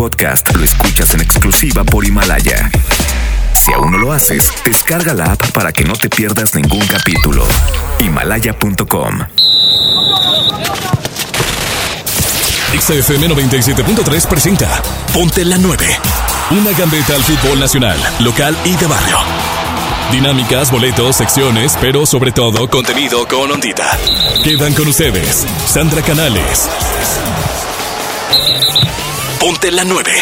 podcast lo escuchas en exclusiva por Himalaya. Si aún no lo haces, descarga la app para que no te pierdas ningún capítulo. Himalaya.com. XFM 97.3 presenta Ponte la 9. Una gambeta al fútbol nacional, local y de barrio. Dinámicas, boletos, secciones, pero sobre todo contenido con ondita. Quedan con ustedes Sandra Canales. Ponte la 9.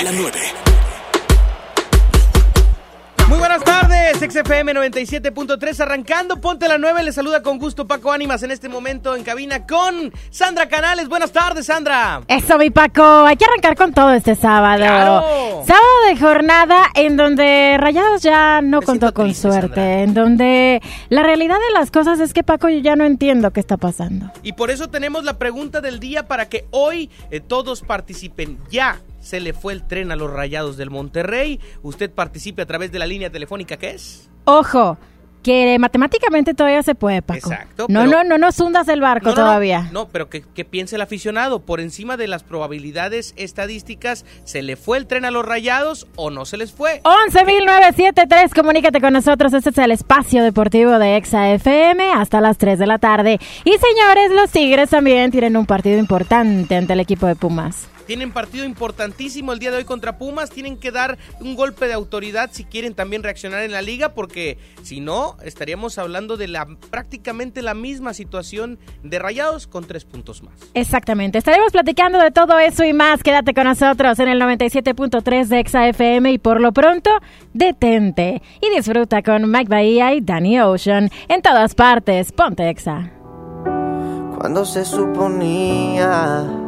Muy buenas tardes, XFM 97.3 arrancando, ponte la 9, le saluda con gusto Paco Ánimas en este momento en cabina con Sandra Canales. Buenas tardes, Sandra. Eso, mi Paco, hay que arrancar con todo este sábado. Claro. Sábado de jornada en donde Rayados ya no Me contó con triste, suerte, Sandra. en donde la realidad de las cosas es que Paco yo ya no entiendo qué está pasando. Y por eso tenemos la pregunta del día para que hoy eh, todos participen. Ya se le fue el tren a los Rayados del Monterrey. Usted participe a través de la línea telefónica que es. Ojo, que matemáticamente todavía se puede, Paco. Exacto, No, no, no nos hundas el barco No, no, no. todavía. No, pero que, que piense el aficionado. Por encima de las probabilidades estadísticas, ¿se le fue el tren a los Rayados o no se les fue? 11.973, comunícate con nosotros. Este es el espacio deportivo de Exa FM hasta las 3 de la tarde. Y señores, los Tigres también tienen un partido importante ante el equipo de Pumas. Tienen partido importantísimo el día de hoy contra Pumas. Tienen que dar un golpe de autoridad si quieren también reaccionar en la liga, porque si no, estaríamos hablando de la prácticamente la misma situación de Rayados con tres puntos más. Exactamente, estaremos platicando de todo eso y más. Quédate con nosotros en el 97.3 de Exa FM y por lo pronto, detente y disfruta con Mike Bahía y Danny Ocean en todas partes. Ponte Exa. Cuando se suponía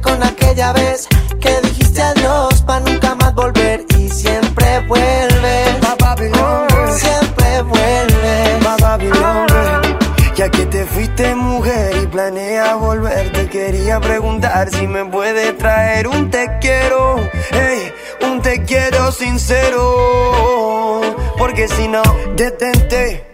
con aquella vez que dijiste adiós para nunca más volver y siempre vuelves. Siempre vuelves. Ya que te fuiste mujer y planeas volver, te quería preguntar si me puede traer un te quiero, hey, un te quiero sincero. Porque si no, detente,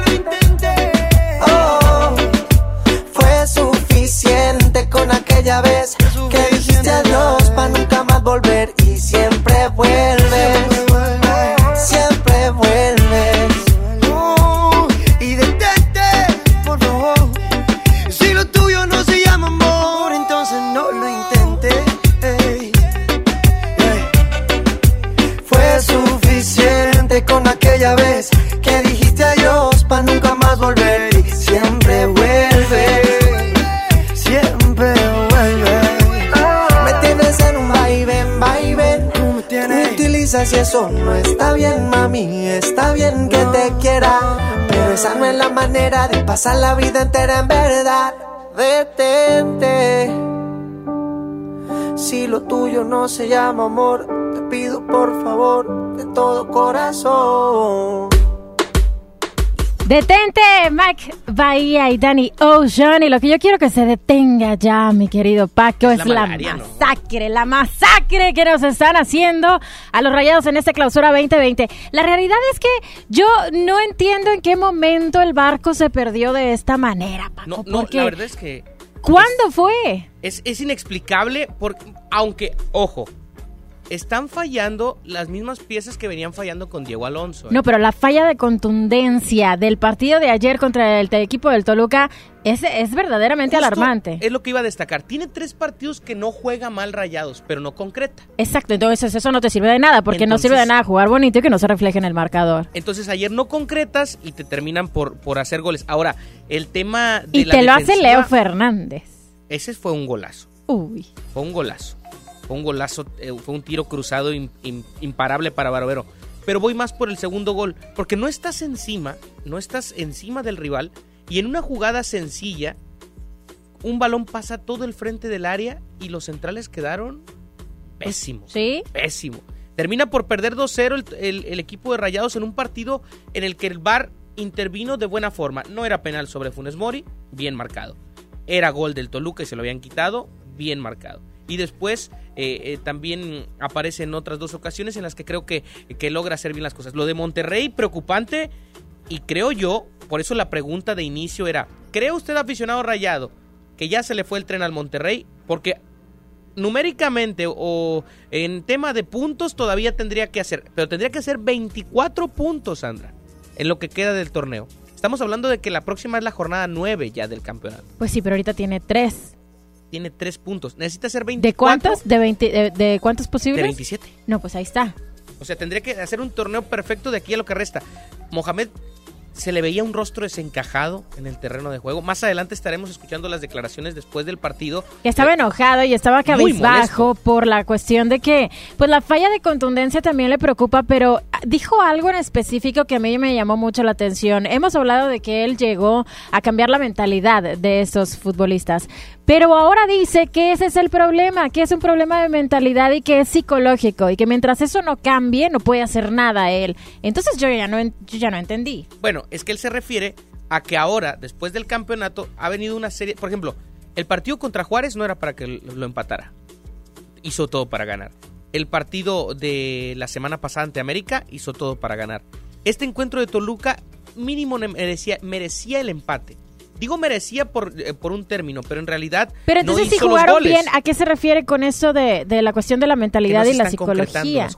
pasar la vida entera en verdad. Detente. Si lo tuyo no se llama amor, te pido por favor de todo corazón. Detente, Mac Bahía y Danny Ocean. Y lo que yo quiero que se detenga ya, mi querido Paco, es, la, masacre, la masacre que nos están haciendo a los rayados en esta clausura 2020. La realidad es que yo no entiendo en qué momento el barco se perdió de esta manera, Paco. No, no la verdad es que. ¿Cuándo fue? Es, es inexplicable, porque, aunque, ojo, están fallando las mismas piezas que venían fallando con Diego Alonso. ¿eh? No, pero la falla de contundencia del partido de ayer contra el equipo del Toluca es, es verdaderamente alarmante. Es lo que iba a destacar. Tiene tres partidos que no juega mal rayados, pero no concreta. Exacto, entonces eso no te sirve de nada, porque no sirve de nada jugar bonito y que no se refleje en el marcador. Entonces ayer no concretas y te terminan por, por hacer goles. Ahora, el tema de y te lo hace Leo Fernández. Ese fue un golazo. Uy. Fue un golazo. Fue un golazo, eh, fue un tiro cruzado imparable para Barbero. Pero voy más por el segundo gol, porque no estás encima, no estás encima del rival y en una jugada sencilla, un balón pasa todo el frente del área y los centrales quedaron pésimos. Sí. Pésimo. Termina por perder 2-0 el, el, equipo de Rayados en un partido en el que el VAR intervino de buena forma. No era penal sobre Funes Mori, bien marcado. Era gol del Toluca y se lo habían quitado, bien marcado y después eh, eh, también aparece en otras dos ocasiones en las que creo que, que logra hacer bien las cosas. Lo de Monterrey, preocupante, y creo yo, por eso la pregunta de inicio era, ¿cree usted aficionado rayado que ya se le fue el tren al Monterrey? Porque numéricamente o en tema de puntos todavía tendría que hacer, pero tendría que hacer 24 puntos, Sandra, en lo que queda del torneo. Estamos hablando de que la próxima es la jornada 9 ya del campeonato. Pues sí, pero ahorita tiene 3 tiene tres puntos. Necesita ser 24. ¿De cuántos? ¿De, 20, de, cuántos posibles? De 27. No, pues ahí está. O sea, tendría que hacer un torneo perfecto de aquí a lo que resta. Mohamed se le veía un rostro desencajado en el terreno de juego. Más adelante estaremos escuchando las declaraciones después del partido. estaba enojado y estaba cabizbajo por la cuestión de que, pues la falla de contundencia también le preocupa, pero dijo algo en específico que a mí me llamó mucho la atención. Hemos hablado de que él llegó a cambiar la mentalidad de estos futbolistas, pero ahora dice que ese es el problema, que es un problema de mentalidad y que es psicológico y que mientras eso no cambie no puede hacer nada él. Entonces yo ya no, yo ya no entendí. Bueno, es que él se refiere a que ahora, después del campeonato, ha venido una serie, por ejemplo, el partido contra Juárez no era para que lo empatara, hizo todo para ganar. El partido de la semana pasada ante América hizo todo para ganar. Este encuentro de Toluca mínimo merecía, merecía el empate. Digo merecía por, eh, por un término, pero en realidad. Pero entonces, si jugaron bien, ¿a qué se refiere con eso de, de la cuestión de la mentalidad y la psicología?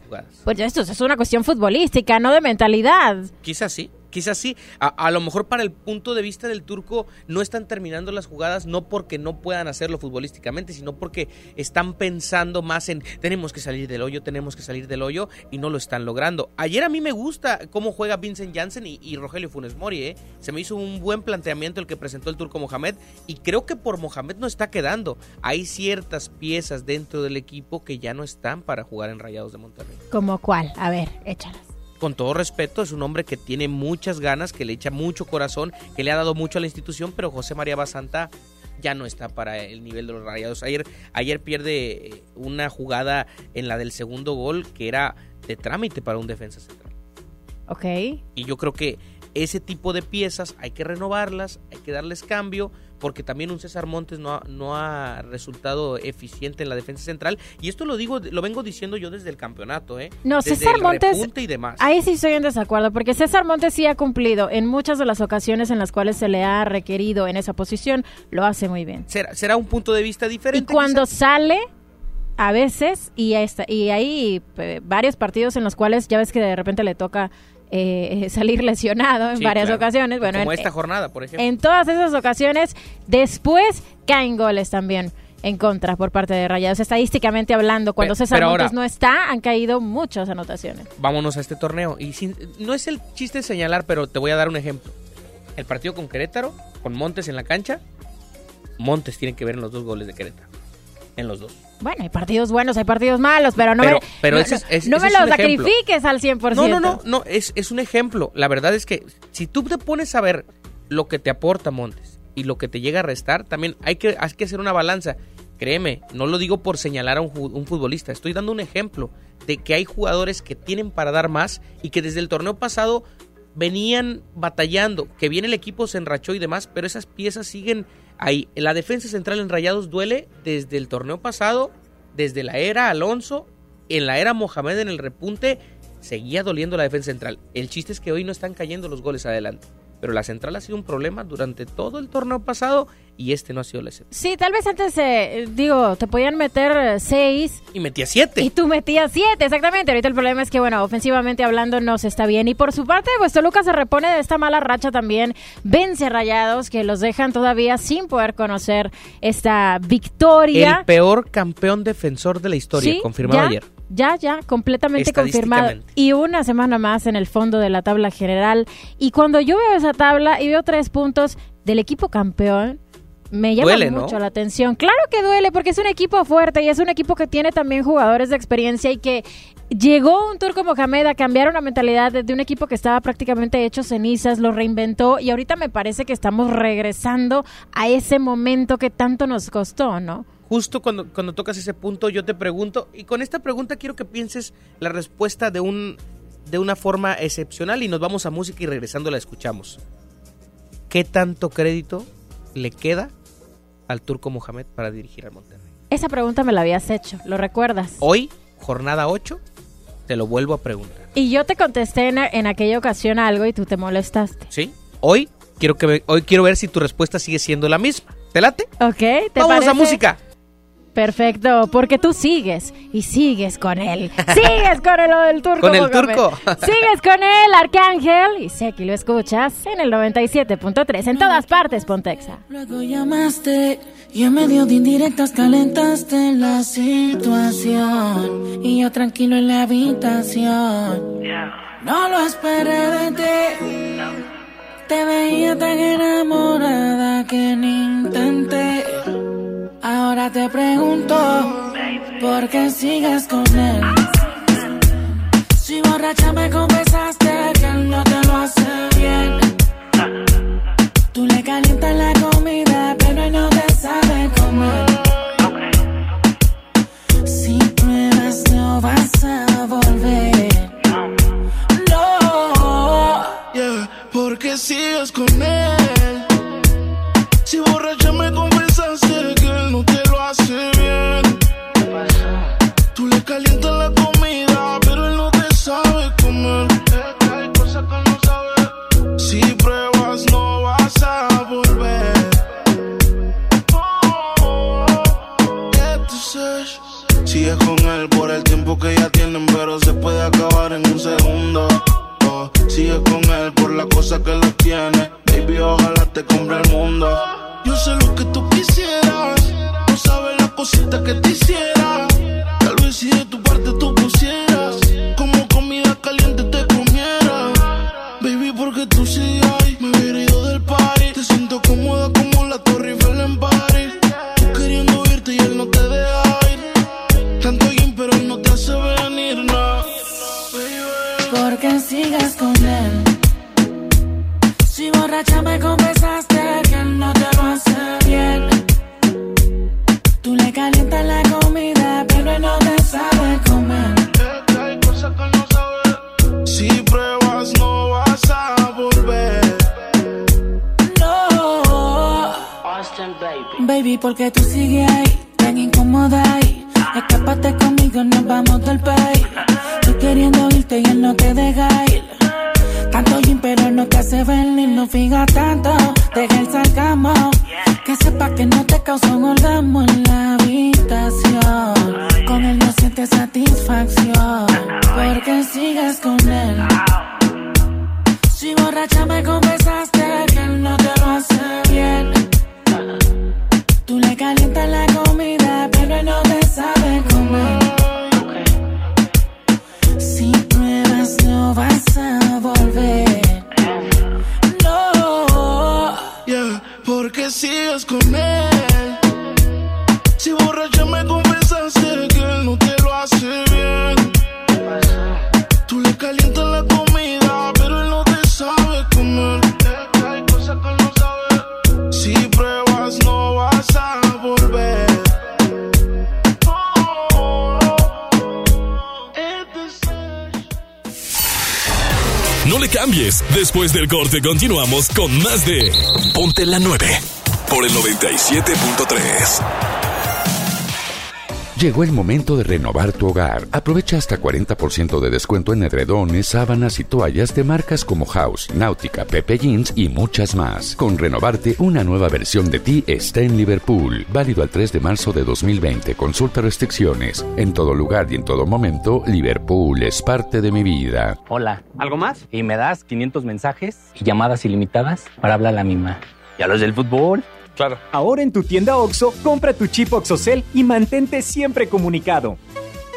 Pues esto es una cuestión futbolística, no de mentalidad. Quizás sí. Quizás sí, a, lo mejor para el punto de vista del turco no están terminando las jugadas no porque no puedan hacerlo futbolísticamente, sino porque están pensando más en tenemos que salir del hoyo, tenemos que salir del hoyo y no lo están logrando. Ayer a mí me gusta cómo juega Vincent Janssen y, Rogelio Funes Mori, ¿eh? se me hizo un buen planteamiento el que presentó el turco Mohamed y creo que por Mohamed no está quedando. Hay ciertas piezas dentro del equipo que ya no están para jugar en Rayados de Monterrey. ¿Como cuál? A ver, échalas con todo respeto, es un hombre que tiene muchas ganas, que le echa mucho corazón, que le ha dado mucho a la institución, pero José María Basanta ya no está para el nivel de los rayados. Ayer, ayer pierde eh, una jugada en la del segundo gol que era de trámite para un defensa central. Ok. Y yo creo que ese tipo de piezas hay que renovarlas, hay que darles cambio, porque también un César Montes no ha, no ha resultado eficiente en la defensa central. Y esto lo digo, lo vengo diciendo yo desde el campeonato, ¿eh? No, César Montes. Y demás. Ahí sí estoy en desacuerdo, porque César Montes sí ha cumplido en muchas de las ocasiones en las cuales se le ha requerido en esa posición, lo hace muy bien. Será, será un punto de vista diferente. Y cuando sale a veces y, y hay eh, varios partidos en los cuales ya ves que de repente le toca eh, salir lesionado en varias ocasiones. Bueno, Como esta jornada, por ejemplo. En todas esas ocasiones, después caen goles también en contra por parte de Rayados. Estadísticamente hablando, cuando César Montes no está, han caído muchas anotaciones. Vámonos a este torneo. Y no es el chiste señalar, pero te voy a dar un ejemplo. El partido con Querétaro, con Montes en la cancha, Montes tiene que ver en los dos goles de Querétaro. En los dos. Bueno, hay partidos buenos, hay partidos malos, pero no me, pero no, me los sacrifiques al 100%. No, no, no, no es, es un ejemplo. La verdad es que si tú te pones a ver lo que te aporta Montes y lo que te llega a restar, también hay que, hay que hacer una balanza. Créeme, no lo digo por señalar a un, un, futbolista, estoy dando un ejemplo de que hay jugadores que tienen para dar más y que desde el torneo pasado venían batallando, que bien el equipo se enrachó y demás, pero esas piezas siguen ahí. La defensa central en Rayados duele desde el torneo pasado, desde la era Alonso, en la era Mohamed en el repunte, seguía doliendo la defensa central. El chiste es que hoy no están cayendo los goles adelante pero la central ha sido un problema durante todo el torneo pasado y este no ha sido la excepción. Sí, tal vez antes, eh, digo, te podían meter seis. Y metía siete. Y tú metías siete, exactamente. Ahorita el problema es que, bueno, ofensivamente hablando no se está bien. Y por su parte, pues Toluca se repone de esta mala racha también. Vence Rayados, que los dejan todavía sin poder conocer esta victoria. El peor campeón defensor de la historia, confirmado ayer. Ya, ya, completamente confirmado. Y una semana más en el fondo de la tabla general. Y cuando yo veo esa tabla y veo tres puntos del equipo campeón, me llama mucho la atención. Claro que duele porque es un equipo fuerte y es un equipo que tiene también jugadores de experiencia y que llegó un Turco Mohamed a cambiar una mentalidad de, un equipo que estaba prácticamente hecho cenizas, lo reinventó y ahorita me parece que estamos regresando a ese momento que tanto nos costó, ¿no? justo cuando, cuando tocas ese punto yo te pregunto, y con esta pregunta quiero que pienses la respuesta de, un, de una forma excepcional y nos vamos a música y regresando la escuchamos. ¿Qué tanto crédito le queda al turco Mohamed para dirigir al Monterrey? Esa pregunta me la habías hecho, ¿lo recuerdas? Hoy, jornada 8, te lo vuelvo a preguntar. Y yo te contesté en, aquella ocasión algo y tú te molestaste. Sí, hoy quiero, que, hoy quiero ver si tu respuesta sigue siendo la misma. ¿Te late? Ok, ¿te Vamos a música. Perfecto, porque tú sigues y sigues con él. Sigues con el, del turco. Con el turco. Sigues con él, Arcángel. Y sé que lo escuchas en el 97.3, en todas partes, Pontexa. Luego llamaste y en medio de indirectas calentaste la situación. Y yo tranquilo en la habitación. No lo esperé de ti. Te veía tan enamorada que ni intenté Ahora te pregunto, ¿por qué sigues con él? Si borracha me confesaste que él no te lo hace bien. Tú le calientas la comida, pero él no te sabe comer. Si pruebas no vas a volver. No. Yeah, ¿por qué sigues con él? Si borracha me confesaste hace bien. Tú le calientas la comida, pero él no te sabe comer. hay cosas que no sabe. Si pruebas, no vas a volver. Sigues con él por el tiempo que ya tienen, pero se puede acabar en un segundo. Oh, Sigue con él por la cosa que lo tiene. Baby, ojalá te compre el mundo. Yo sé lo que tú quisieras. Cosita que te hiciera. Tal vez si de tu parte tú baby. Porque tú sigues ahí, tan incómoda ahí. Escápate conmigo, nos vamos del país. Tú queriendo irte y él no te deja ir. Tanto gym, pero no te hace venir, no fija tanto. Deja el sarcasmo. Que sepa que no te causa un orgasmo en la habitación. Con él no sientes satisfacción. Porque sigues con él. Si borracha me confesaste que él no te Calientas la comida, pero no te sabe comer. Si pruebas, no vas a volver. No. Yeah, porque sigues con él. Después del corte continuamos con más de Ponte la 9 por el 97.3. Llegó el momento de renovar tu hogar. Aprovecha hasta 40% de descuento en edredones, sábanas y toallas de marcas como House, Náutica, Pepe Jeans y muchas más. Con renovarte, una nueva versión de ti está en Liverpool. Válido al 3 de marzo de 2020. Consulta restricciones. En todo lugar y en todo momento, Liverpool es parte de mi vida. Hola. ¿Algo más? Y me das 500 mensajes y llamadas ilimitadas para hablar a la misma. ¿Y a los del fútbol? Claro. Ahora en tu tienda OXO, compra tu chip OXOCEL y mantente siempre comunicado.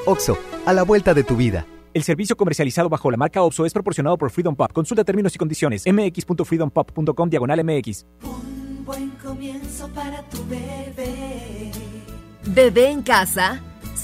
OXO, a la vuelta de tu vida. El servicio comercializado bajo la marca OXO es proporcionado por Freedom Pop. Consulta términos y condiciones. mx.freedompop.com diagonal mx. Un buen comienzo para tu bebé. Bebé en casa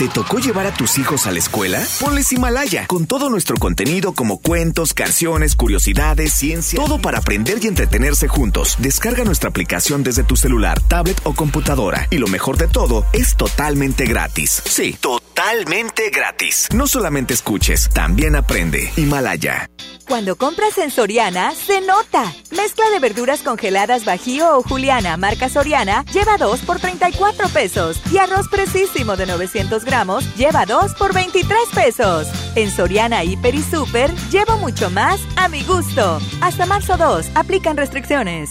¿Te tocó llevar a tus hijos a la escuela? Ponles Himalaya, con todo nuestro contenido como cuentos, canciones, curiosidades, ciencia, todo para aprender y entretenerse juntos. Descarga nuestra aplicación desde tu celular, tablet o computadora. Y lo mejor de todo, es totalmente gratis. Sí, totalmente gratis. No solamente escuches, también aprende. Himalaya. Cuando compras en Soriana, se nota. Mezcla de verduras congeladas Bajío o Juliana, marca Soriana, lleva 2 por 34 pesos. Y arroz precisísimo de 900 gramos, lleva 2 por 23 pesos. En Soriana, Hiper y Super, llevo mucho más a mi gusto. Hasta marzo 2, aplican restricciones.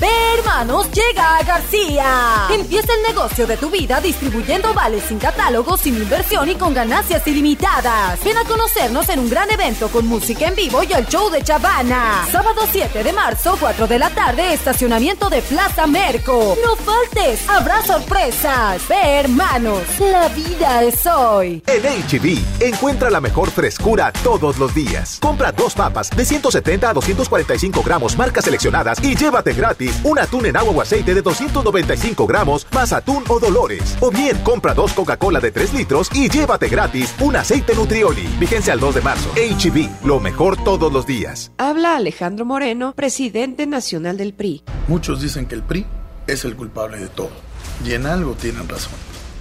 Ve, hermanos, llega a García. Empieza el negocio de tu vida distribuyendo vales sin catálogo, sin inversión y con ganancias ilimitadas. Ven a conocernos en un gran evento con música en vivo y el show de Chavana. Sábado 7 de marzo, 4 de la tarde, estacionamiento de Plaza Merco. No faltes, habrá sorpresas. Ve, hermanos, la vida es hoy. En HB, encuentra la mejor frescura todos los días. Compra dos papas de 170 a 245 gramos, marcas seleccionadas y llévate gratis un atún en agua o aceite de 295 gramos más atún o dolores. O bien, compra dos Coca-Cola de 3 litros y llévate gratis un aceite Nutrioli. Vigencia al 2 de marzo. HB, lo mejor todos los días. Habla Alejandro Moreno, presidente nacional del PRI. Muchos dicen que el PRI es el culpable de todo. Y en algo tienen razón.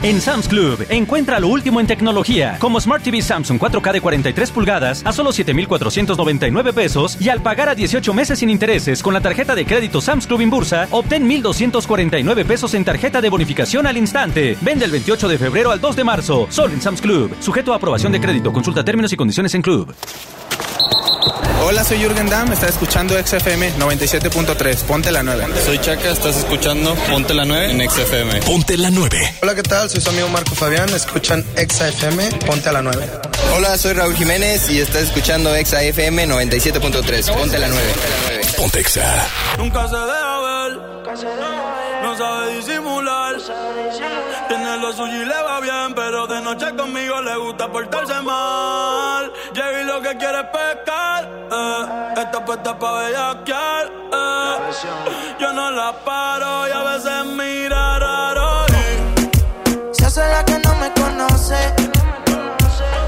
En Sam's Club, encuentra lo último en tecnología, como Smart TV Samsung 4K de 43 pulgadas a solo 7,499 pesos y al pagar a 18 meses sin intereses con la tarjeta de crédito Sam's Club Inbursa, obtén 1,249 pesos en tarjeta de bonificación al instante. Vende el 28 de febrero al 2 de marzo, solo en Sam's Club. Sujeto a aprobación de crédito, consulta términos y condiciones en Club. Hola, soy Jürgen Damm, estás escuchando XFM 97.3, ponte la 9. Soy Chaca, estás escuchando Ponte la 9 en XFM. Ponte la 9. Hola, ¿qué tal? Soy su amigo Marco Fabián, escuchan XFM, ponte a la 9. Hola, soy Raúl Jiménez y estás escuchando XFM 97.3, ponte la 9. Ponte Exa. Nunca se deja ver, no sabe disimular. Tiene lo suyo y le va bien, pero de noche conmigo le gusta portarse mal. Llegué y lo que quiere es pescar, eh. Está puesta pa' bellaquear, eh. Yo no la paro y a veces mira raro. Se hace la que no me conoce,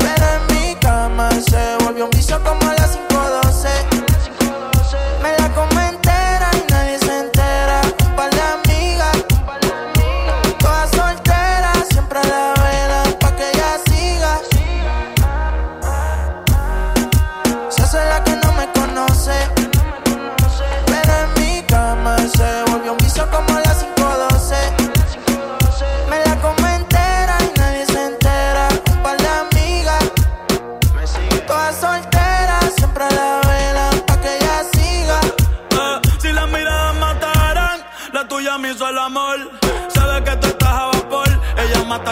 pero en mi cama se volvió un vicio como a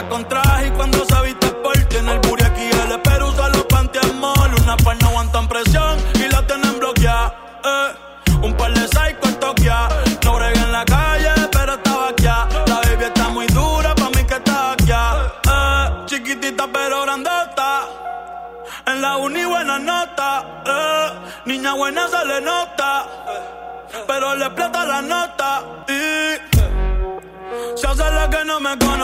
Con traje y cuando se viste por tiene el booty aquí el espero usa los pantiamol. Una par no aguantan presión y la tienen bloqueada. Eh, un par de psycho en Tokia. No brega en la calle, pero estaba aquí. La baby está muy dura, pa' mí que está aquí. Eh, chiquitita pero grandota. En la uni buena nota. Eh, niña buena se le nota. Pero le explota la nota. Y se hace la que no me conoce.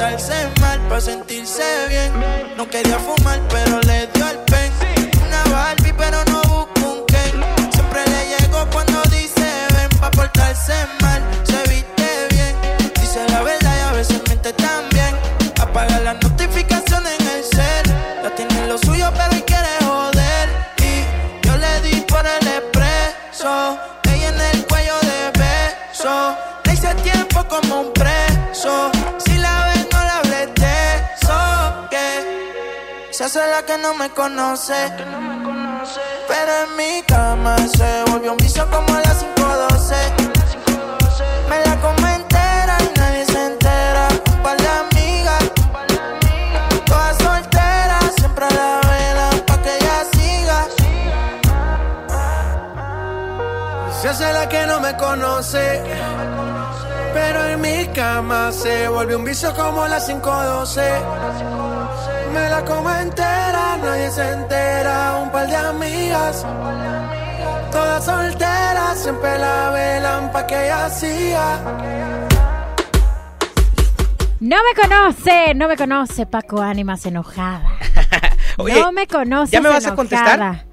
Portarse mal pa' sentirse bien. No quería Pero en mi cama se volvió un vicio como a las 512. Me la como entera y nadie se entera. Un par de amigas. Todas solteras, siempre la velan pa' que ella siga. Se hace la que no me conoce. Pero en mi cama se vuelve un vicio como las 512. Me la como entera, nadie se entera. Un par de amigas. Todas solteras, siempre la velan pa' que ella siga. No me conoce, no me conoce, Paco Ánimas enojada. Oye, no me conoce. ¿ya me vas a contestar?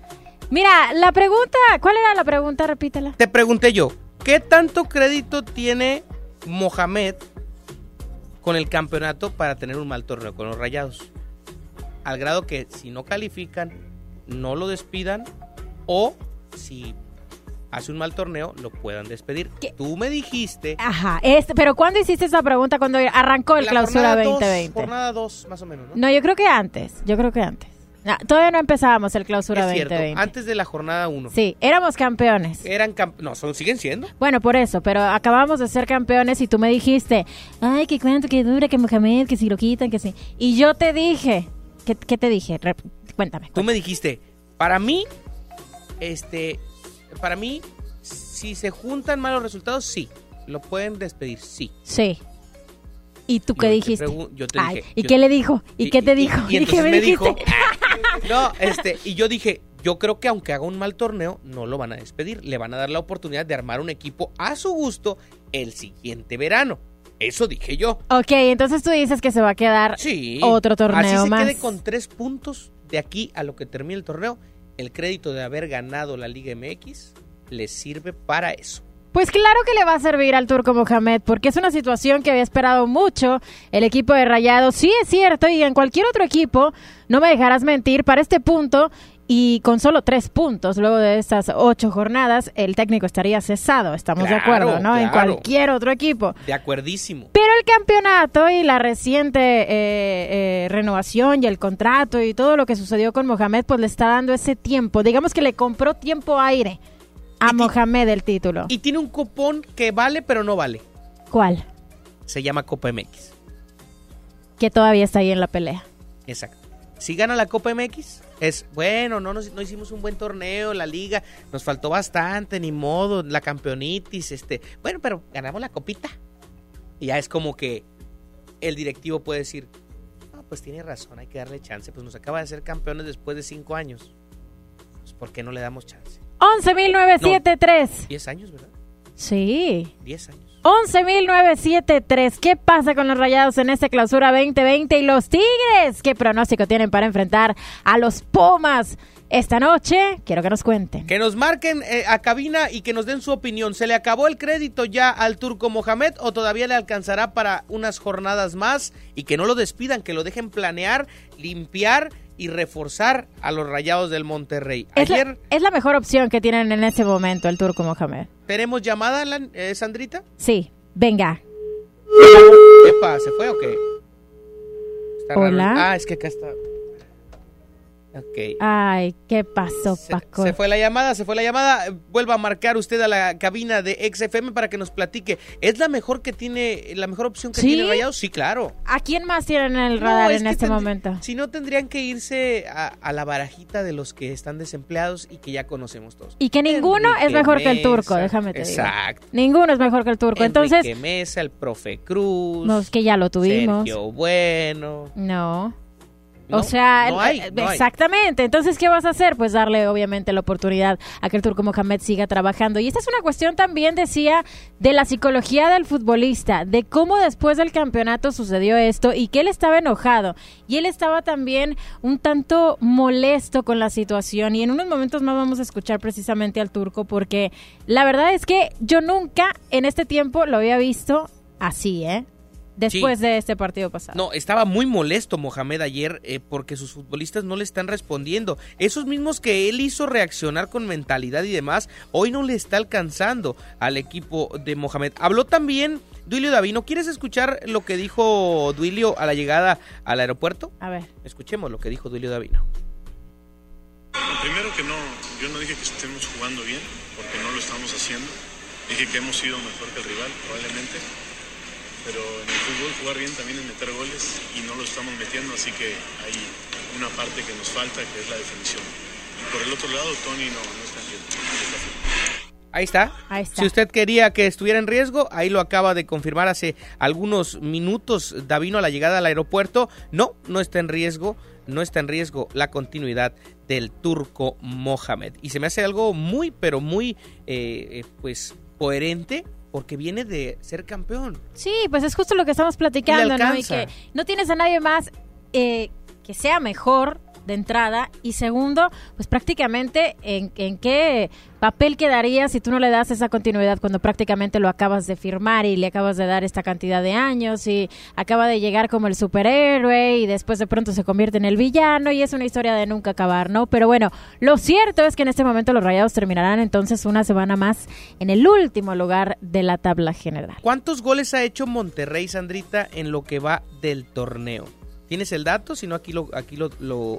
Mira, la pregunta, ¿cuál era la pregunta? Repítela. Te pregunté yo, ¿qué tanto crédito tiene Mohamed con el campeonato para tener un mal torneo con los Rayados? Al grado que si no califican, no lo despidan o si hace un mal torneo, lo puedan despedir. Tú me dijiste... Ajá, este, pero ¿cuándo hiciste esa pregunta? Cuando arrancó el la clausura jornada dos, 2020. jornada 2, más o menos, ¿no? No, yo creo que antes, yo creo que antes. No, todavía no empezábamos el clausura es cierto, 2020. antes de la jornada 1. Sí, éramos campeones. Eran camp- no, son, siguen siendo. Bueno, por eso, pero acabamos de ser campeones y tú me dijiste, ay, que cuánto, que dura, que Mohamed, que si lo quitan, que sí. Y yo te dije, ¿qué, qué te dije? Cuéntame. Tú me dijiste, para mí, este, para mí, si se juntan malos resultados, sí, lo pueden despedir, sí. Sí. ¿Y tú qué Yo dijiste? yo te Ay, dije, ¿Y yo- qué le dijo? ¿Y, qué te dijo? Y, ¿Y, qué me, me dijiste? dijo, no, este, y yo dije, yo creo que aunque haga un mal torneo, no lo van a despedir, le van a dar la oportunidad de armar un equipo a su gusto el siguiente verano. Eso dije yo. Ok, entonces tú dices que se va a quedar Sí. otro torneo Así se más. quede con tres puntos de aquí a lo que termine el torneo. El crédito de haber ganado la Liga MX le sirve para eso. Pues claro que le va a servir al turco Mohamed, porque es una situación que había esperado mucho el equipo de Rayados. Sí es cierto, y en cualquier otro equipo, no me dejarás mentir, para este punto y con solo tres puntos luego de estas ocho jornadas, el técnico estaría cesado, estamos de acuerdo, ¿no? En cualquier otro equipo. De acuerdísimo. Pero el campeonato y la reciente eh, eh, renovación y el contrato y todo lo que sucedió con Mohamed, pues le está dando ese tiempo. Digamos que le compró tiempo aire a Mohamed el título. Y tiene un cupón que vale, pero no vale. ¿Cuál? Se llama Copa MX. Que todavía está ahí en la pelea. Exacto. Si gana la Copa MX, es bueno, no, nos- no hicimos un buen torneo, la liga, nos faltó bastante, ni modo, la campeonitis, este, bueno, pero ganamos la copita. Y ya es como que el directivo puede decir, no, pues tiene razón, hay que darle chance, pues nos acaba de ser campeones después de cinco años. Pues ¿por qué no le damos chance? 11.973. Diez años, ¿verdad? Sí. Diez años. 11.973. ¿Qué pasa con los rayados en esta clausura 2020 y los Tigres? ¿Qué pronóstico tienen para enfrentar a los Pumas esta noche? Quiero que nos cuenten. Que nos marquen eh, a cabina y que nos den su opinión. ¿Se le acabó el crédito ya al turco Mohamed o todavía le alcanzará para unas jornadas más? Y que no lo despidan, que lo dejen planear, limpiar y reforzar a los rayados del Monterrey. Es la, Ayer es la mejor opción que tienen en este momento el turco Mohamed. tenemos llamada, eh, Sandrita. Sí, venga. Epa, ¿se fue o qué? Está raro. Hola. Ah, es que acá está. Ok. Ay, ¿qué pasó, Paco? Se fue la llamada, se fue la llamada. Vuelva a marcar usted a la cabina de XFM para que nos platique. ¿Es la mejor que tiene, la mejor opción que ¿Sí? tiene Rayados? Sí, claro. ¿A quién más tienen en el No, radar es en este momento? Si no, tendrían que irse a, a la barajita de los que están desempleados y que ya conocemos todos. Y que ninguno es mejor que el turco, déjame te digo. Exacto. Ninguno es mejor que el turco. Enrique Entonces, Mesa, el profe Cruz. no, es que ya lo tuvimos. Sergio Bueno. No. No, o sea, no hay, eh, hay. exactamente. Entonces, ¿qué vas a hacer? Pues darle, obviamente, la oportunidad a que el Turco Mohamed siga trabajando. Y esta es una cuestión también, decía, de la psicología del futbolista, de cómo después del campeonato sucedió esto y que él estaba enojado. Y él estaba también un tanto molesto con la situación. Y en unos momentos más vamos a escuchar precisamente al Turco, porque la verdad es que yo nunca en este tiempo lo había visto así, ¿eh? Después Sí. de este partido pasado. No, estaba muy molesto Mohamed ayer eh, porque sus futbolistas no le están respondiendo. Esos mismos que él hizo reaccionar con mentalidad y demás, hoy no le está alcanzando al equipo de Mohamed. Habló también Duilio Davino. ¿Quieres escuchar lo que dijo Duilio a la llegada al aeropuerto? A ver. Escuchemos lo que dijo Duilio Davino. Primero que no, yo no dije que estemos jugando bien, porque no lo estamos haciendo. Dije que hemos sido mejor que el rival, probablemente. Pero en el fútbol jugar bien también es meter goles y no lo estamos metiendo, así que hay una parte que nos falta que es la definición. Y por el otro lado, Tony no, no está en riesgo. Ahí está. Ahí está. Si usted quería que estuviera en riesgo, ahí lo acaba de confirmar hace algunos minutos Davino a la llegada al aeropuerto. No, no está en riesgo, no está en riesgo la continuidad del turco Mohamed. Y se me hace algo muy, pero muy, eh, eh, pues, coherente porque viene de ser campeón. Sí, pues es justo lo que estamos platicando, ¿no? Y que no tienes a nadie más eh, que sea mejor de entrada y segundo, pues prácticamente en, en qué papel quedaría si tú no le das esa continuidad cuando prácticamente lo acabas de firmar y le acabas de dar esta cantidad de años y acaba de llegar como el superhéroe y después de pronto se convierte en el villano y es una historia de nunca acabar, ¿no? Pero bueno, lo cierto es que en este momento los Rayados terminarán entonces una semana más en el último lugar de la tabla general. ¿Cuántos goles ha hecho Monterrey, Sandrita, en lo que va del torneo? ¿Tienes el dato? Si no, aquí lo, aquí lo, lo,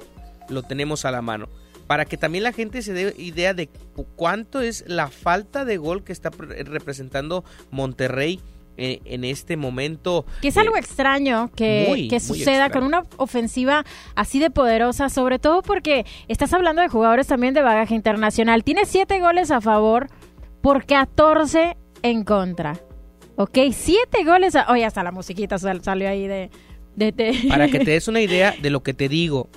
lo tenemos a la mano. Para que también la gente se dé idea de cu- cuánto es la falta de gol que está pre- representando Monterrey eh, en este momento. Que es Eh, algo extraño que, muy, que suceda extraño. con una ofensiva así de poderosa, sobre todo porque estás hablando de jugadores también de bagaje internacional. Tiene siete goles a favor por 14 en contra. ¿Ok? Siete goles a... Oye, hasta la musiquita sal- salió ahí de... de- Para que te des una idea de lo que te digo.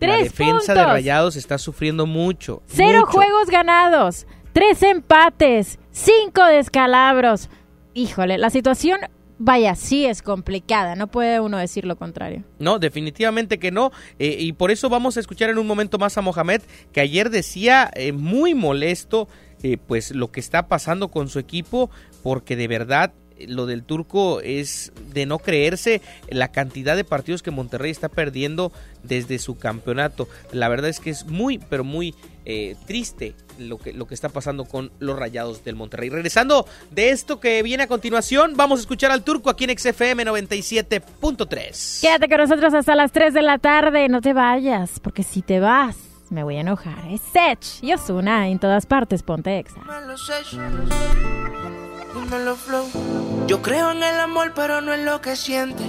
La defensa de. Rayados está sufriendo mucho. Cero mucho. juegos ganados, tres empates, cinco descalabros. Híjole, la situación, vaya, sí es complicada, no puede uno decir lo contrario. No, definitivamente que no. eh, y por eso vamos a escuchar en un momento más a Mohamed, que ayer decía eh, muy molesto eh, pues lo que está pasando con su equipo, porque de verdad lo del turco es de no creerse la cantidad de partidos que Monterrey está perdiendo desde su campeonato. La verdad es que es muy, pero muy eh, triste lo que, lo que está pasando con los rayados del Monterrey. Regresando de esto que viene a continuación, vamos a escuchar al turco aquí en XFM 97.3. Quédate con nosotros hasta las 3 de la tarde, no te vayas, porque si te vas, me voy a enojar. Es Sech y Osuna en todas partes, ponte exa. Yo creo en el amor, pero no en lo que siente.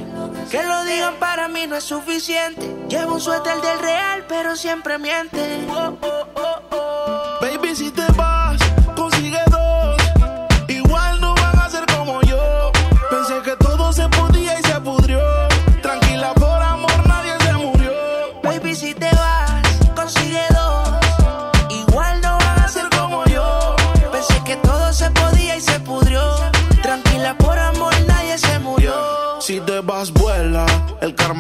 Que lo digan para mí no es suficiente. Llevo un suéter del real, pero siempre miente. Oh, oh, Baby, si te vas, consigue dos. Igual no van a ser como yo. Pensé que todo se podía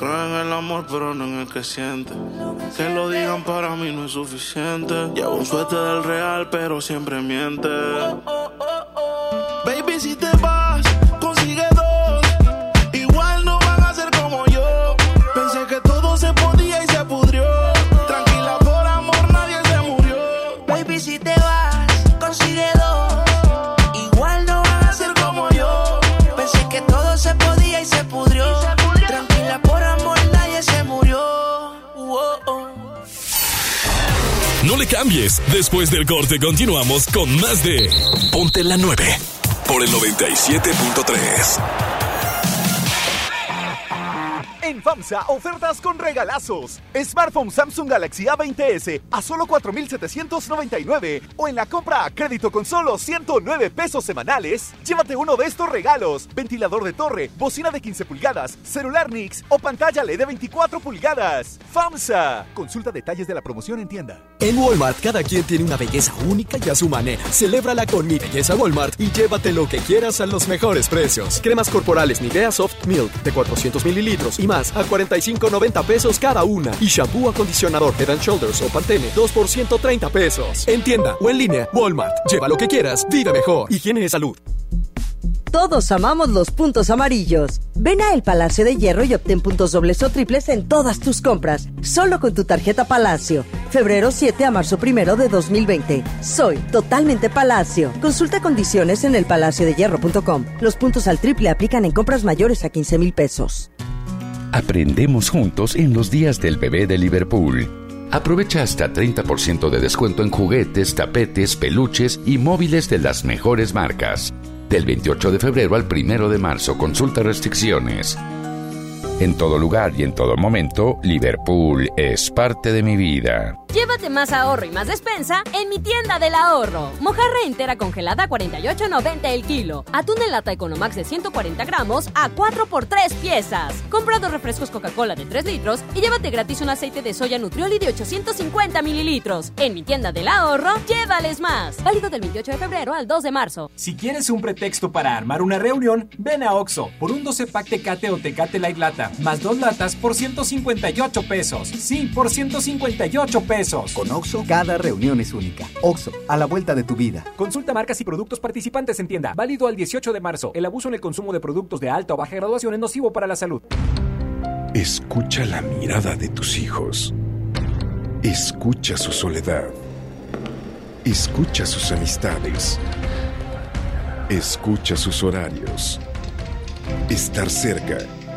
creo en el amor, pero no en el que siente. Que lo digan para mí no es suficiente. Llevo un suerte del real, pero siempre miente. Baby, si te vas, consigue dos. Igual no van a ser como yo. Pensé que todo se podía No le cambies. Después del corte continuamos con más de Ponte la 9 por el 97.3. En FAMSA, ofertas con regalazos. Smartphone Samsung Galaxy A20s a solo 4,799. O en la compra a crédito con solo 109 pesos semanales, llévate uno de estos regalos: ventilador de torre, bocina de 15 pulgadas, celular Nix o pantalla LED de 24 pulgadas. FAMSA. Consulta detalles de la promoción en tienda. En Walmart, cada quien tiene una belleza única y a su manera. Celébrala con Mi Belleza Walmart y llévate lo que quieras a los mejores precios. Cremas corporales Nivea Soft Milk de 400 mililitros y más a 45.90 pesos cada una. Y shampoo acondicionador Head Shoulders o Pantene 2 por 130 pesos. En tienda o en línea, Walmart. Lleva lo que quieras, vive mejor. Higiene de salud. Todos amamos los puntos amarillos. Ven a El Palacio de Hierro y obtén puntos dobles o triples en todas tus compras, solo con tu tarjeta Palacio. Febrero 7 a marzo 1 de 2020. Soy totalmente Palacio. Consulta condiciones en elpalaciodehierro.com. Los puntos al triple aplican en compras mayores a 15 mil pesos. Aprendemos juntos en los días del bebé de Liverpool. Aprovecha hasta 30% de descuento en juguetes, tapetes, peluches y móviles de las mejores marcas. Del 28 de febrero al 1 de marzo, consulta restricciones. En todo lugar y en todo momento, Liverpool es parte de mi vida. Llévate más ahorro y más despensa en mi tienda del ahorro. Mojarra entera congelada a 48.90 el kilo. Atún en lata Economax de 140 gramos a 4 por 3 piezas. Compra dos refrescos Coca-Cola de 3 litros y llévate gratis un aceite de soya Nutrioli de 850 mililitros. En mi tienda del ahorro, llévales más. Válido del 28 de febrero al 2 de marzo. Si quieres un pretexto para armar una reunión, ven a Oxo por un 12 pack Tecate o Tecate Light Lata, más dos latas por 158 pesos. Sí, por 158 pesos. Con Oxo, cada reunión es única. Oxo, a la vuelta de tu vida. Consulta marcas y productos participantes en tienda. Válido al 18 de marzo. El abuso en el consumo de productos de alta o baja graduación es nocivo para la salud. Escucha la mirada de tus hijos. Escucha su soledad. Escucha sus amistades. Escucha sus horarios. Estar cerca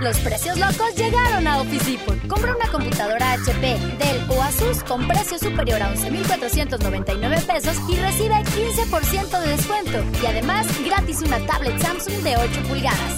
Los precios locos llegaron a Office Depot. Compra una computadora HP, Dell o Asus con precio superior a 11,499 pesos y recibe 15% de descuento. Y además, gratis una tablet Samsung de 8 pulgadas.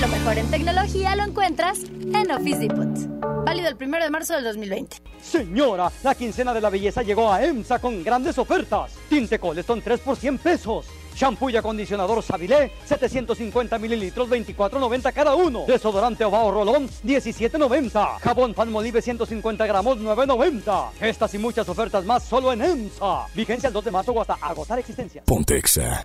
Lo mejor en tecnología lo encuentras en Office Depot. Válido el 1 de marzo del 2020. Señora, la quincena de la belleza llegó a EMSA con grandes ofertas. Tinte Colestone 3 por 100 pesos. Shampoo y acondicionador Sabilé, 750 mililitros, 24.90 cada uno. Desodorante Ovao Rolón, 17.90. Jabón Palmolive, 150 gramos, 9.90. Estas y muchas ofertas más solo en EMSA. Vigencia el 2 de marzo o hasta agotar existencia. Pontexa.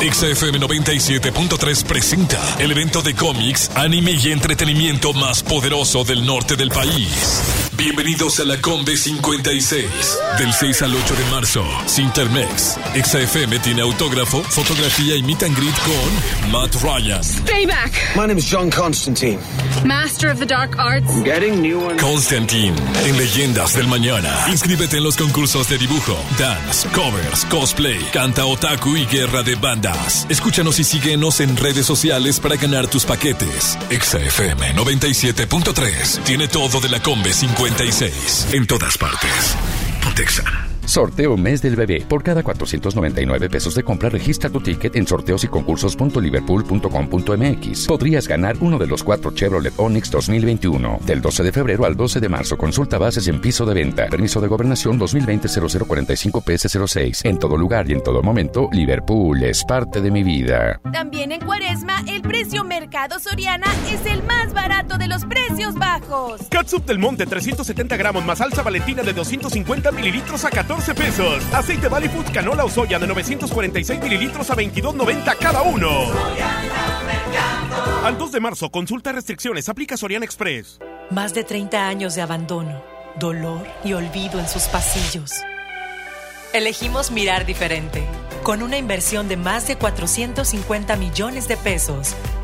XFM 97.3 presenta el evento de cómics, anime y entretenimiento más poderoso del norte del país. Bienvenidos a la Combe 56, del 6 al 8 de marzo. Sintermex. XFM tiene autógrafo, fotografía y meet and greet con Matt Ryan, Stay back. My name is John Constantine. Master of the Dark Arts. Getting new ones. Constantine, en Leyendas del Mañana. Inscríbete en los concursos de dibujo, dance, covers, cosplay, canta otaku y guerra de bandas. Escúchanos y síguenos en redes sociales para ganar tus paquetes. XFM 97.3 tiene todo de la Combe 56 en todas partes. Pontexa. Sorteo Mes del Bebé. Por cada 499 pesos de compra, registra tu ticket en sorteos y concursos.liverpool.com.mx. Podrías ganar uno de los cuatro Chevrolet Onix 2021. Del 12 de febrero al 12 de marzo, consulta bases en piso de venta. Permiso de gobernación 2020-0045-PS06. En todo lugar y en todo momento, Liverpool es parte de mi vida. También en Cuaresma, el precio Mercado Soriana es el más barato de los precios bajos. Catsup del Monte 370 gramos más salsa valentina de 250 mililitros a 14 pesos. Aceite Valley canola o soya de 946 mililitros a 22.90 cada uno. Al 2 de marzo, consulta restricciones, aplica Soriana Express. Más de 30 años de abandono, dolor y olvido en sus pasillos. Elegimos mirar diferente. Con una inversión de más de 450 millones de pesos,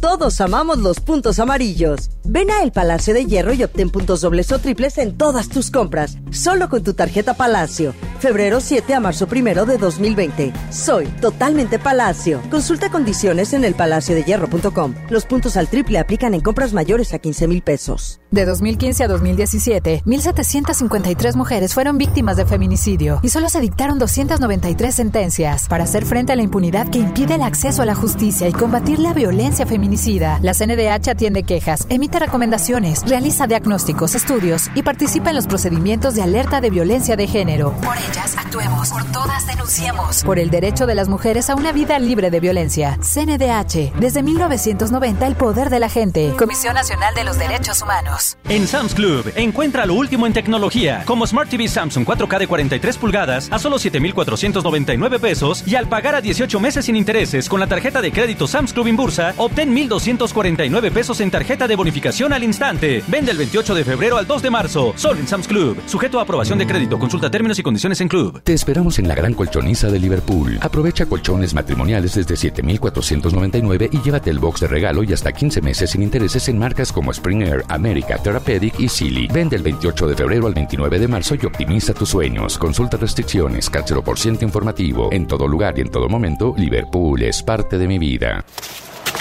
Todos amamos los puntos amarillos. Ven a El Palacio de Hierro y obtén puntos dobles o triples en todas tus compras, solo con tu tarjeta Palacio. Febrero 7 a marzo 1 de 2020. Soy totalmente Palacio. Consulta condiciones en elpalaciodehierro.com. Los puntos al triple aplican en compras mayores a 15 mil pesos. De 2015 a 2017, 1.753 mujeres fueron víctimas de feminicidio y solo se dictaron 293 sentencias. Para hacer frente a la impunidad que impide el acceso a la justicia y combatir la violencia la CNDH atiende quejas, emite recomendaciones, realiza diagnósticos, estudios y participa en los procedimientos de alerta de violencia de género. Por ellas actuemos, por todas denunciemos. Por el derecho de las mujeres a una vida libre de violencia. CNDH, desde 1990 el poder de la gente. Comisión Nacional de los Derechos Humanos. En Sam's Club, encuentra lo último en tecnología, como Smart TV Samsung 4K de 43 pulgadas a solo 7,499 pesos y al pagar a 18 meses sin intereses con la tarjeta de crédito Sam's Club Inbursa, obtén 1,249 pesos en tarjeta de bonificación al instante. Vende el 28 de febrero al 2 de marzo, solo en Sam's Club. Sujeto a aprobación de crédito, consulta términos y condiciones en Club. Te esperamos en la gran colchoniza de Liverpool. Aprovecha colchones matrimoniales desde 7,499 y llévate el box de regalo y hasta 15 meses sin intereses en marcas como Spring Air, America, Therapeutic y Silly. Vende el 28 de febrero al 29 de marzo y optimiza tus sueños. Consulta restricciones, por ciento informativo. En todo lugar y en todo momento, Liverpool es parte de mi vida.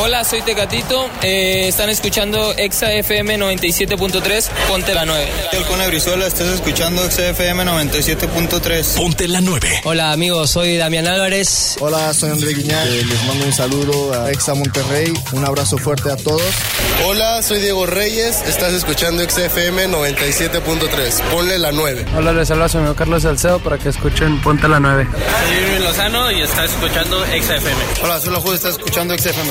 Hola, soy Tecatito. Eh, están escuchando Exa FM 97.3. Ponte la 9. Con Brizuela, estás escuchando Exa FM 97.3. Ponte la 9. Hola, amigos. Soy Damián Álvarez. Hola, soy André Guiñal. Eh, les mando un saludo a Exa Monterrey. Un abrazo fuerte a todos. Hola, soy Diego Reyes. Estás escuchando Exa FM 97.3. Ponle la 9. Hola, les habla su amigo Carlos Salcedo para que escuchen Ponte la 9. Soy Irving Lozano y estás escuchando Exa FM. Hola, soy La Juez. Estás escuchando Exa FM.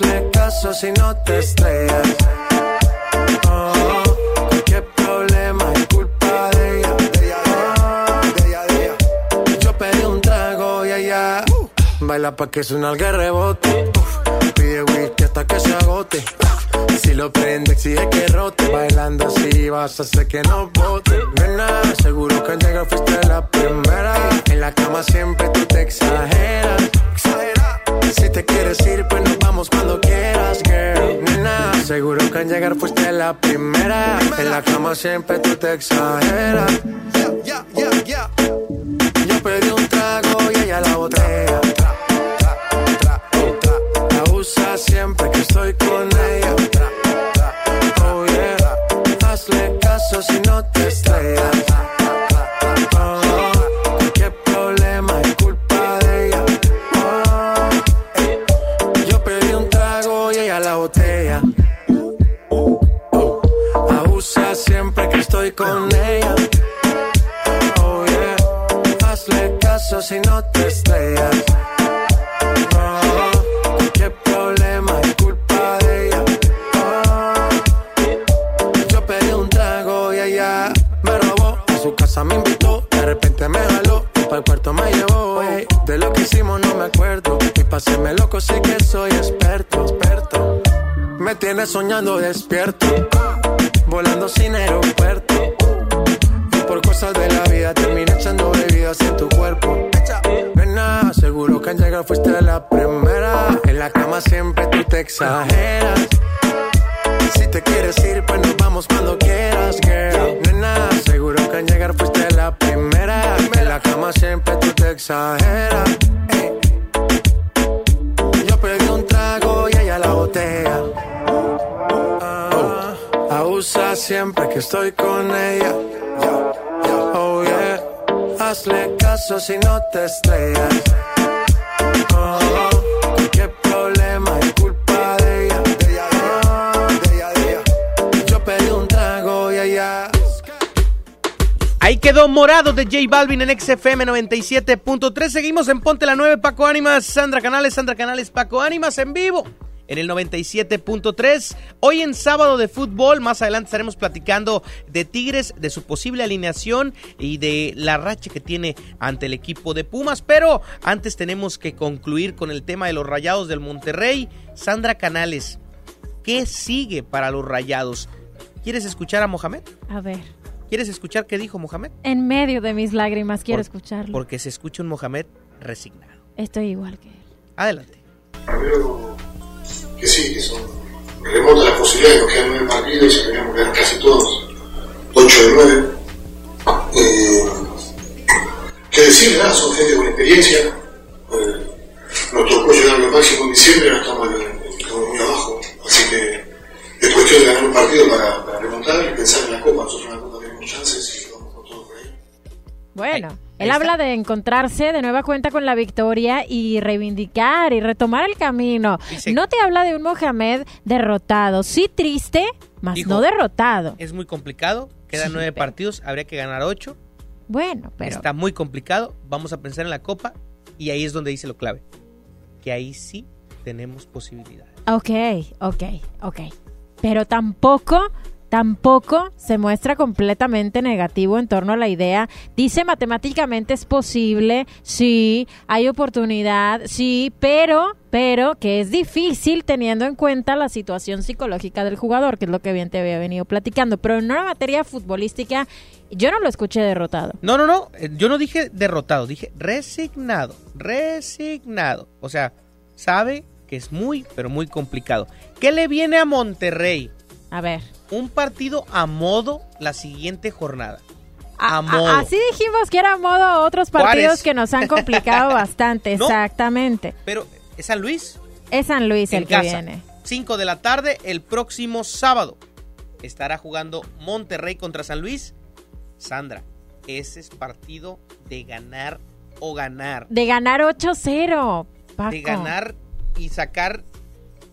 hazle caso si no te estrellas. Oh, qué problema es culpa de ella. De ella, de ella, de ella, Yo pedí un trago y ella uh, baila pa' que suena el rebote. pide whisky hasta que se agote. Si lo prende, exige que rote. Bailando así vas a hacer que no bote. Nena, seguro que al llegar fuiste la primera. En la cama siempre tú te exageras. Si te quieres ir, pues nos vamos cuando quieras, girl. Nena, seguro que al llegar fuiste la primera. En la cama siempre tú te exageras. Soñando despierto estrellas. Oh, problema culpa. De ella, de ella, de ella, Yo pedí un trago y allá. Ahí quedó Morado de J Balvin en XFM 97.3. Seguimos en Ponte la 9, Paco Ánimas, Sandra Canales, Sandra Canales, Paco Ánimas en vivo en el 97.3. Hoy en sábado de fútbol, más adelante estaremos platicando de Tigres, de su posible alineación y de la racha que tiene ante el equipo de Pumas. Pero antes tenemos que concluir con el tema de los rayados del Monterrey. Sandra Canales, ¿qué sigue para los rayados? ¿Quieres escuchar a Mohamed? A ver. ¿Quieres escuchar qué dijo Mohamed? En medio de mis lágrimas quiero escucharlo. Porque se escucha un Mohamed resignado. Estoy igual que él. Adelante. Primero, que sí, que son remotas las posibilidades, nos quedan nueve partidos y tenemos que ganar casi todos, ocho de nueve. Eh, ¿Qué decir? Nada, son gente con experiencia. Nos tocó llegar lo máximo en diciembre, ahora estamos, muy abajo. Así que es cuestión de ganar un partido para, para remontar y pensar en la Copa. Nosotros en la Copa tenemos chances y vamos con todo por ahí. Bueno, él habla de encontrarse de nueva cuenta con la victoria y reivindicar y retomar el camino. No te habla de un Mohamed derrotado, sí triste, Dijo, no derrotado. Es muy complicado, quedan Sí, nueve pero- partidos, habría que ganar ocho. Bueno, pero Está muy complicado, vamos a pensar en la Copa y ahí es donde dice lo clave, que ahí sí tenemos posibilidades. Ok, ok, ok. Pero tampoco, tampoco se muestra completamente negativo en torno a la idea. Dice matemáticamente es posible, sí, hay oportunidad, sí, pero, pero que es difícil teniendo en cuenta la situación psicológica del jugador, que es lo que bien te había venido platicando. Pero en una materia futbolística, yo no lo escuché derrotado. No, no, no, eh, yo no dije derrotado, dije resignado, resignado. O sea, sabe que es muy, pero muy complicado. ¿Qué le viene a Monterrey? A ver. Un partido a modo la siguiente jornada. A, A- modo. así dijimos que era modo otros partidos que nos han complicado bastante, No. exactamente. Pero es San Luis. Es San Luis en el que casa. viene. 5 de la tarde el próximo sábado. Estará jugando Monterrey contra San Luis. Sandra, ese es partido de ganar o ganar. De ganar 8-0, Paco. De ganar y sacar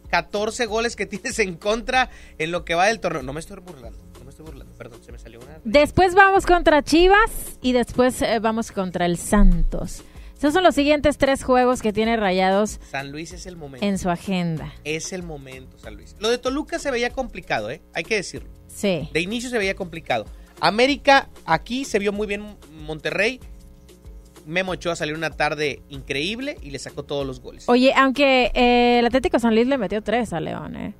14 goles que tienes en contra en lo que va del torneo. No me estoy burlando, no me estoy burlando, perdón, se me salió una. Después vamos contra Chivas y después eh, vamos contra el Santos. Esos son los siguientes tres juegos que tiene Rayados San Luis es el momento. en su agenda. Es el momento, San Luis. Lo de Toluca se veía complicado, ¿eh? Hay que decirlo. Sí. De inicio se veía complicado. América, aquí se vio muy bien Monterrey. Memo Ochoa salió una tarde increíble y le sacó todos los goles. Oye, aunque eh, el Atlético San Luis le metió tres a León, ¿eh?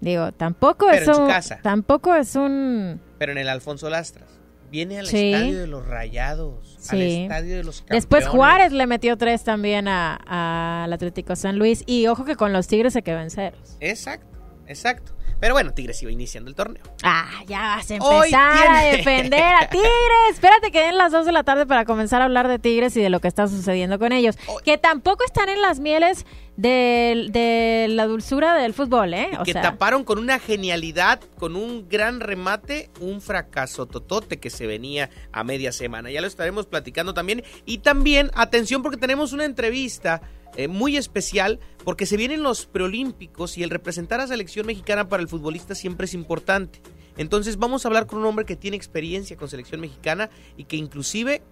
Digo, tampoco Pero es en su un... casa. Tampoco es un... Pero en el Alfonso Lastras. Viene al Sí. estadio de los Rayados. Al Sí. estadio de los campeones. Después Juárez le metió tres también a- a- al Atlético San Luis. Y ojo que con los Tigres se quedó en ceros. Exacto, exacto. Pero bueno, Tigres iba iniciando el torneo. Ah, ya vas a empezar a defender a Tigres. Espérate que den las 2 de la tarde para comenzar a hablar de Tigres y de lo que está sucediendo con ellos. Que tampoco están en las mieles del- de, la dulzura del fútbol, ¿eh? O que sea, taparon con una genialidad, con un gran remate, un fracaso totote que se venía a media semana. Ya lo estaremos platicando también. Y también, atención, porque tenemos una entrevista eh, muy especial, porque se vienen los preolímpicos y el representar a selección mexicana para el futbolista siempre es importante. Entonces vamos a hablar con un hombre que tiene experiencia con selección mexicana y que inclusive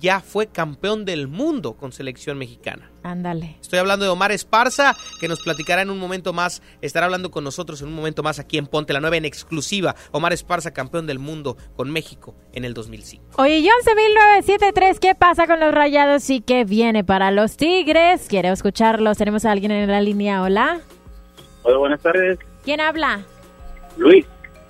ya fue campeón del mundo con selección mexicana. ándale. Estoy hablando de Omar Esparza, que nos platicará en un momento más, estará hablando con nosotros en un momento más aquí en Ponte la Nueva en exclusiva. Omar Esparza, campeón del mundo con México en el 2005. Oye, John 1973, ¿qué pasa con los rayados y qué viene para los Tigres? Quiero escucharlos. Tenemos a alguien en la línea. Hola. Hola, buenas tardes. ¿Quién habla? Luis.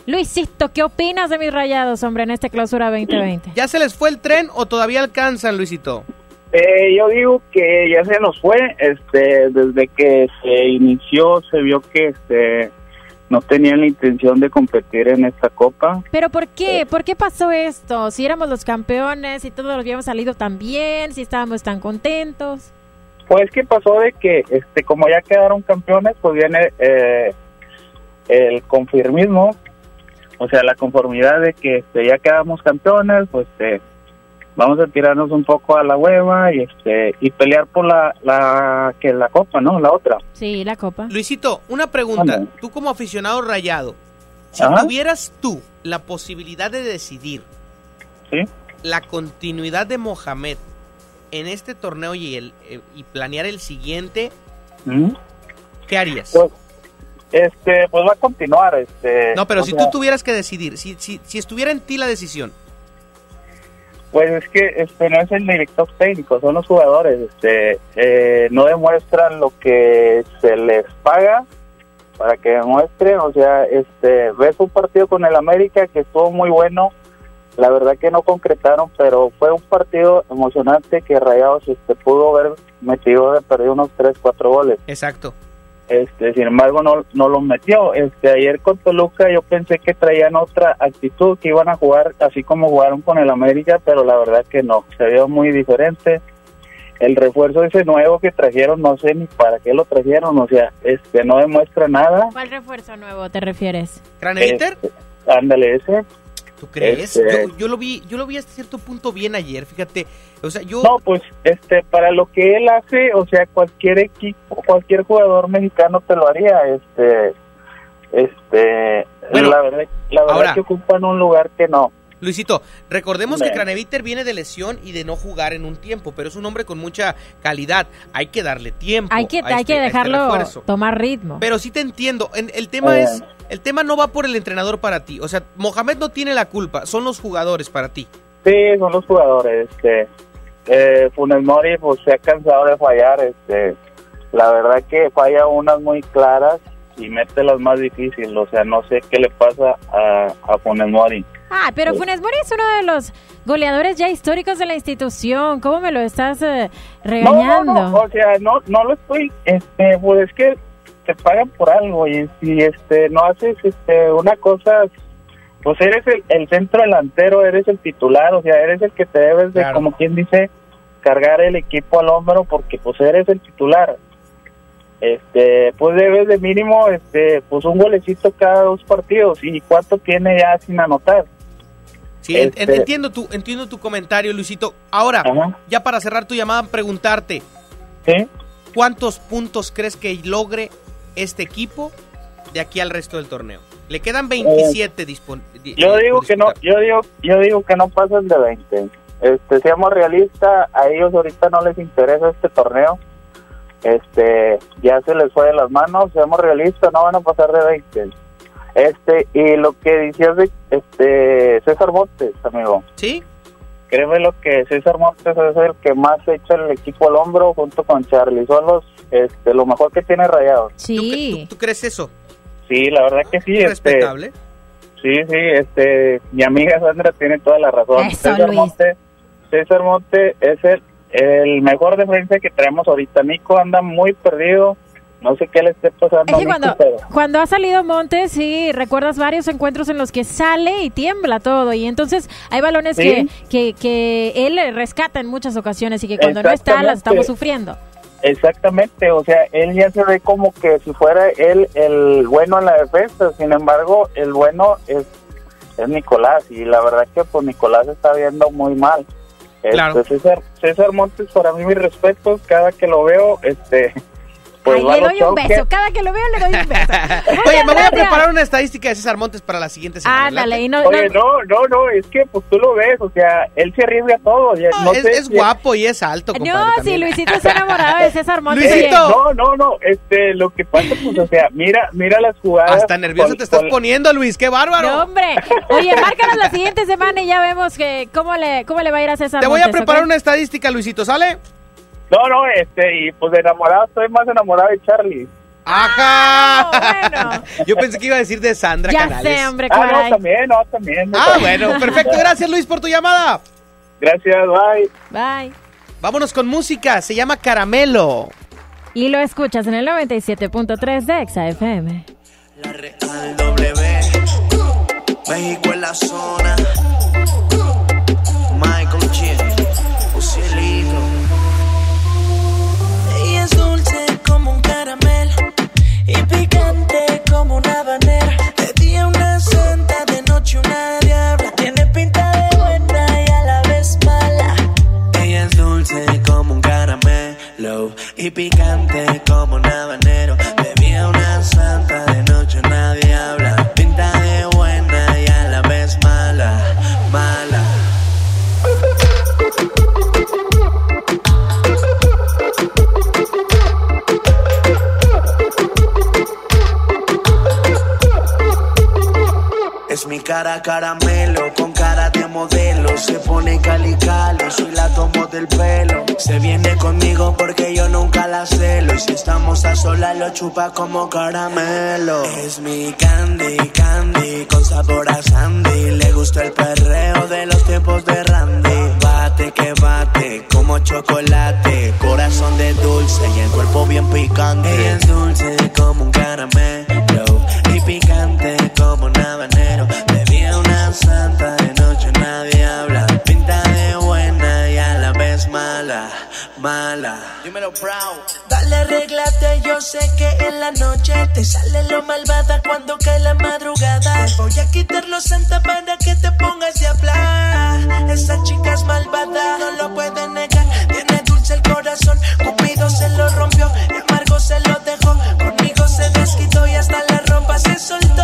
Luisito, ¿qué opinas de mis rayados, hombre, en esta clausura 2020? ¿Ya se les fue el tren o todavía alcanzan, Luisito? Eh, yo digo que ya se nos fue, este, desde que se inició se vio que este no tenían la intención de competir en esta copa. ¿Pero por qué? ¿Por qué pasó esto? Si éramos los campeones, si todos habíamos salido tan bien, si estábamos tan contentos. Pues que pasó de que, este, como ya quedaron campeones, pues viene eh, el confirmismo, o sea, la conformidad de que este, ya quedamos campeones, pues este, vamos a tirarnos un poco a la hueva y este y pelear por la, la que la copa, ¿no? La otra. Sí, la copa. Luisito, una pregunta. Anda. Tú como aficionado rayado, si Ajá. tuvieras tú la posibilidad de decidir Sí. La continuidad de Mohamed en este torneo y, el, eh, y planear el siguiente, ¿Mm? ¿qué harías? Pues, este, pues va a continuar, este. no, pero si sea, tú tuvieras que decidir, si, si, si estuviera en ti la decisión, Pues es que este no es el director técnico, son los jugadores, este, eh, no demuestran lo que se les paga para que demuestren, o sea, este, ves un partido con el América que estuvo muy bueno, la verdad que no concretaron, pero fue un partido emocionante que Rayados este pudo haber metido de perder unos 3, 4 goles. exacto. Este, sin embargo, no, no lo metió. Este, ayer con Toluca yo pensé que traían otra actitud, que iban a jugar así como jugaron con el América, pero la verdad que no, se vio muy diferente. El refuerzo ese nuevo que trajeron, no sé ni para qué lo trajeron, o sea, este, no demuestra nada. ¿Cuál refuerzo nuevo te refieres? ¿Craneviter? Este, ándale ese. ¿Tú crees? este- Yo, yo lo vi, yo lo vi hasta cierto punto bien ayer, fíjate. O sea, yo No, pues, este, para lo que él hace, o sea, cualquier equipo, cualquier jugador mexicano te lo haría, este, este, Bueno, la verdad, la verdad ahora- que ocupan un lugar que no. Luisito, recordemos que. Craneviter viene de lesión y de no jugar en un tiempo, pero es un hombre con mucha calidad. Hay que darle tiempo. Hay que, hay este- que a este dejarlo refuerzo. tomar ritmo. Pero sí te entiendo. En- el tema Eh. es, el tema no va por el entrenador para ti. O sea, Mohamed no tiene la culpa, son los jugadores para ti. Sí, son los jugadores. Este, eh, Funes Mori pues se ha cansado de fallar. Este, la verdad que falla unas muy claras y mete las más difíciles. O sea, no sé qué le pasa a, a Funes Mori. Ah, pero Funes Mori es uno de los goleadores ya históricos de la institución. ¿Cómo me lo estás eh, regañando? No, no, no, o sea, no, no lo estoy, este, pues es que te pagan por algo y si este no haces este una cosa, pues eres el, el centro delantero, eres el titular, o sea, eres el que te debes de, Claro. como quien dice, cargar el equipo al hombro porque pues eres el titular. Este, pues debes de mínimo, este, pues un golecito cada dos partidos y cuánto tiene ya sin anotar. Sí, Este- entiendo tu, entiendo tu comentario, Luisito. Ahora, Ajá. ya para cerrar tu llamada, preguntarte, ¿Sí? ¿cuántos puntos crees que logre este equipo de aquí al resto del torneo? Le quedan 27 disponibles. Eh, Yo digo que no, yo digo, yo digo que no pasan de 20. Este, seamos realistas, a ellos ahorita no les interesa este torneo. Este, ya se les fue de las manos, seamos realistas, no van a pasar de 20. Este, y lo que decías de este César Montes, amigo. ¿Sí? Créeme lo que César Montes es el que más echa el equipo al hombro junto con Charlie. Son los, este, lo mejor que tiene Rayados. Sí. ¿Tú crees eso? Sí, la verdad que sí. Este, Respetable. Sí, sí, este, mi amiga Sandra tiene toda la razón. Eso, César Luis. Monte, César Monte es el, el mejor defensa que tenemos ahorita. Nico anda muy perdido, no sé qué le esté pasando Es que cuando, pero cuando ha salido Montes, sí, recuerdas varios encuentros en los que sale y tiembla todo. Y entonces hay balones Sí. que, que, que él rescata en muchas ocasiones y que cuando no está las estamos sufriendo. exactamente, o sea, él ya se ve como que si fuera él el bueno en la defensa, sin embargo, el bueno es, es Nicolás y la verdad que pues Nicolás está viendo muy mal. Este, Claro. César, César Montes, para mí, mis respetos, cada que lo veo, este, pues Ay, le doy un beso. Cada que lo veo le doy un beso. Oye, me voy a preparar una estadística de César Montes para la siguiente semana. Ándale, y no, Oye, no- no, no, no, es que pues tú lo ves, o sea, él se arriesga todo. ya, No, no es, sé es si- guapo y es alto, compadre. no, si. Luisito está enamorado de César Montes. Luisito. No, no, no, este, lo que pasa, pues, o sea, mira, mira las jugadas. Hasta nervioso con- te estás con- poniendo, Luis. ¡Qué bárbaro! No, hombre. Oye, márcanos la siguiente semana y ya vemos que cómo le, cómo le va a ir a César Te voy a Montes, preparar una estadística, Luisito, ¿sale? No, no, este, y pues de enamorado, estoy más enamorado de Charlie. ¡Ajá! bueno. Yo pensé que iba a decir de Sandra Ya Canales. sé, hombre, Ah, no, también, no, también. Ah, bueno, perfecto. Gracias, Luis, por tu llamada. Gracias, bye. Bye. Vámonos con música. Se llama Caramelo. Y lo escuchas en el 97.3 de Exa FM. Al W, México en la zona. Cara caramelo, con cara de modelo. Se pone cali cali, soy la tomo del pelo. Se viene conmigo porque yo nunca la celo. Y si estamos a solas, lo chupa como caramelo. Es mi candy, candy, con sabor a sandy. Le gusta el perreo de los tiempos de Randy. Bate que bate, como chocolate. Corazón de dulce y el cuerpo bien picante. Ella es dulce como un caramelo. Y picante mala. Dímelo, proud. Dale, arréglate, yo sé que en la noche te sale lo malvada cuando cae la madrugada. Te voy a quitar los santa para que te pongas de hablar. Esa chica es malvada, no lo puede negar. Tiene dulce el corazón, Cupido se lo rompió y amargo se lo dejó. Conmigo se desquitó y hasta la ropa se soltó.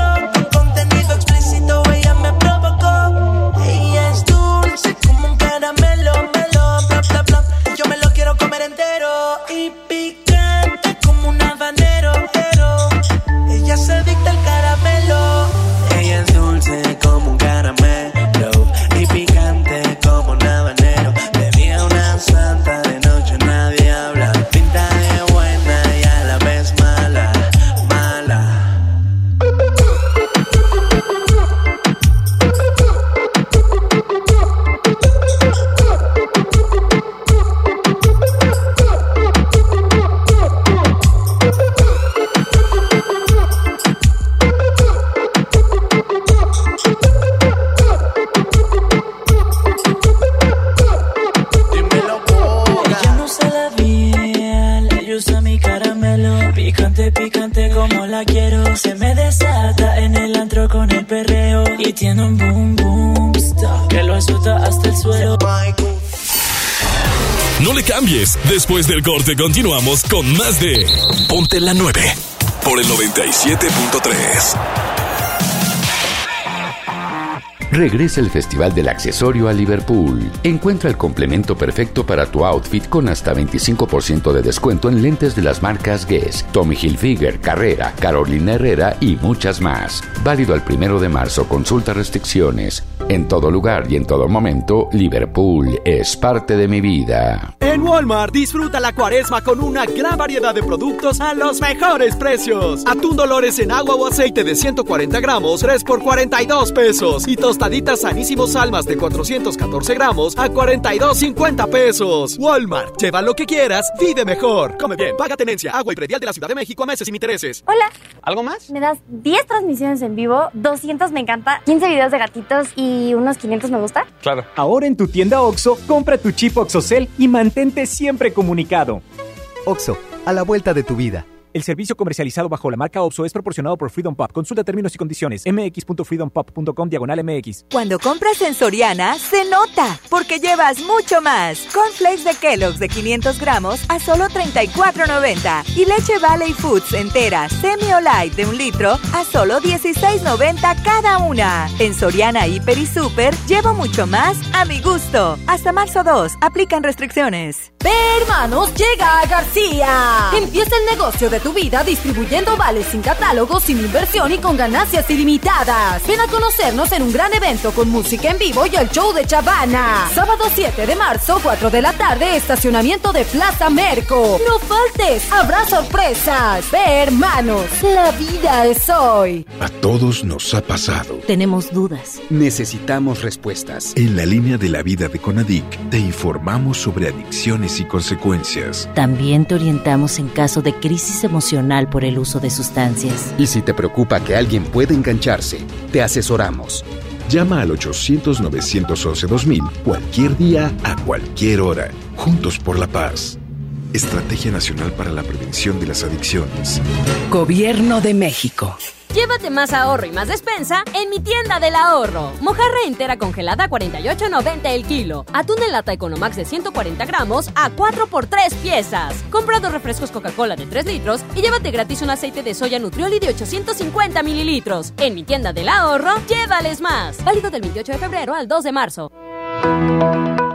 Tiene un boom boom stop que lo azota hasta el suelo. No le cambies. Después del corte continuamos con más de Ponte la 9 por el 97.3. Regresa el Festival del Accesorio a Liverpool. Encuentra el complemento perfecto para tu outfit con hasta 25% de descuento en lentes de las marcas Guess, Tommy Hilfiger, Carrera, Carolina Herrera y muchas más. Válido al primero de marzo. Consulta restricciones. En todo lugar y en todo momento, Liverpool es parte de mi vida. En Walmart disfruta la cuaresma con una gran variedad de productos a los mejores precios. Atún Dolores en agua o aceite de 140 gramos, 3 por 42 pesos. Y tostaditas sanísimos almas de 414 gramos a 42.50 pesos. Walmart, lleva lo que quieras, vive mejor. Come bien, paga tenencia, agua y predial de la Ciudad de México a meses sin intereses. Hola. ¿Algo más? Me das 10 transmisiones en vivo, 200 me encanta, 15 videos de gatitos y unos 500 me gusta. Claro. Ahora en tu tienda OXO, compra tu chip OXOCEL y mantente siempre comunicado. OXO, a la vuelta de tu vida. El servicio comercializado bajo la marca OPSO es proporcionado por Freedom Pop. Consulta términos y condiciones. mx.freedompop.com diagonal mx. Cuando compras en Soriana, se nota, porque llevas mucho más. Cornflakes de Kellogg's de 500 gramos a solo 34.90. Y leche Valley Foods entera, semi o light de un litro a solo 16.90 cada una. En Soriana, Hiper y Super, llevo mucho más a mi gusto. Hasta marzo 2, aplican restricciones. Ve, hermanos, llega a García. Empieza el negocio de tu vida distribuyendo vales sin catálogo, sin inversión y con ganancias ilimitadas. Ven a conocernos en un gran evento con música en vivo y el show de Chavana. Sábado 7 de marzo, 4 de la tarde, estacionamiento de Plaza Merco. No faltes, habrá sorpresas. Ve, hermanos, la vida es hoy. A todos nos ha pasado. Tenemos dudas. Necesitamos respuestas. En la línea de la vida de Conadic te informamos sobre adicciones y consecuencias. También te orientamos en caso de crisis emocional por el uso de sustancias. Y si te preocupa que alguien pueda engancharse, te asesoramos. Llama al 800-911-2000 cualquier día, a cualquier hora. Juntos por la paz. Estrategia Nacional para la Prevención de las Adicciones. Gobierno de México. Llévate más ahorro y más despensa en mi tienda del ahorro. Mojarra entera congelada a 48.90 el kilo. Atún en lata Economax de 140 gramos a 4 por 3 piezas. Compra dos refrescos Coca-Cola de 3 litros y llévate gratis un aceite de soya Nutrioli de 850 mililitros. En mi tienda del ahorro, llévales más. Válido del 28 de febrero al 2 de marzo.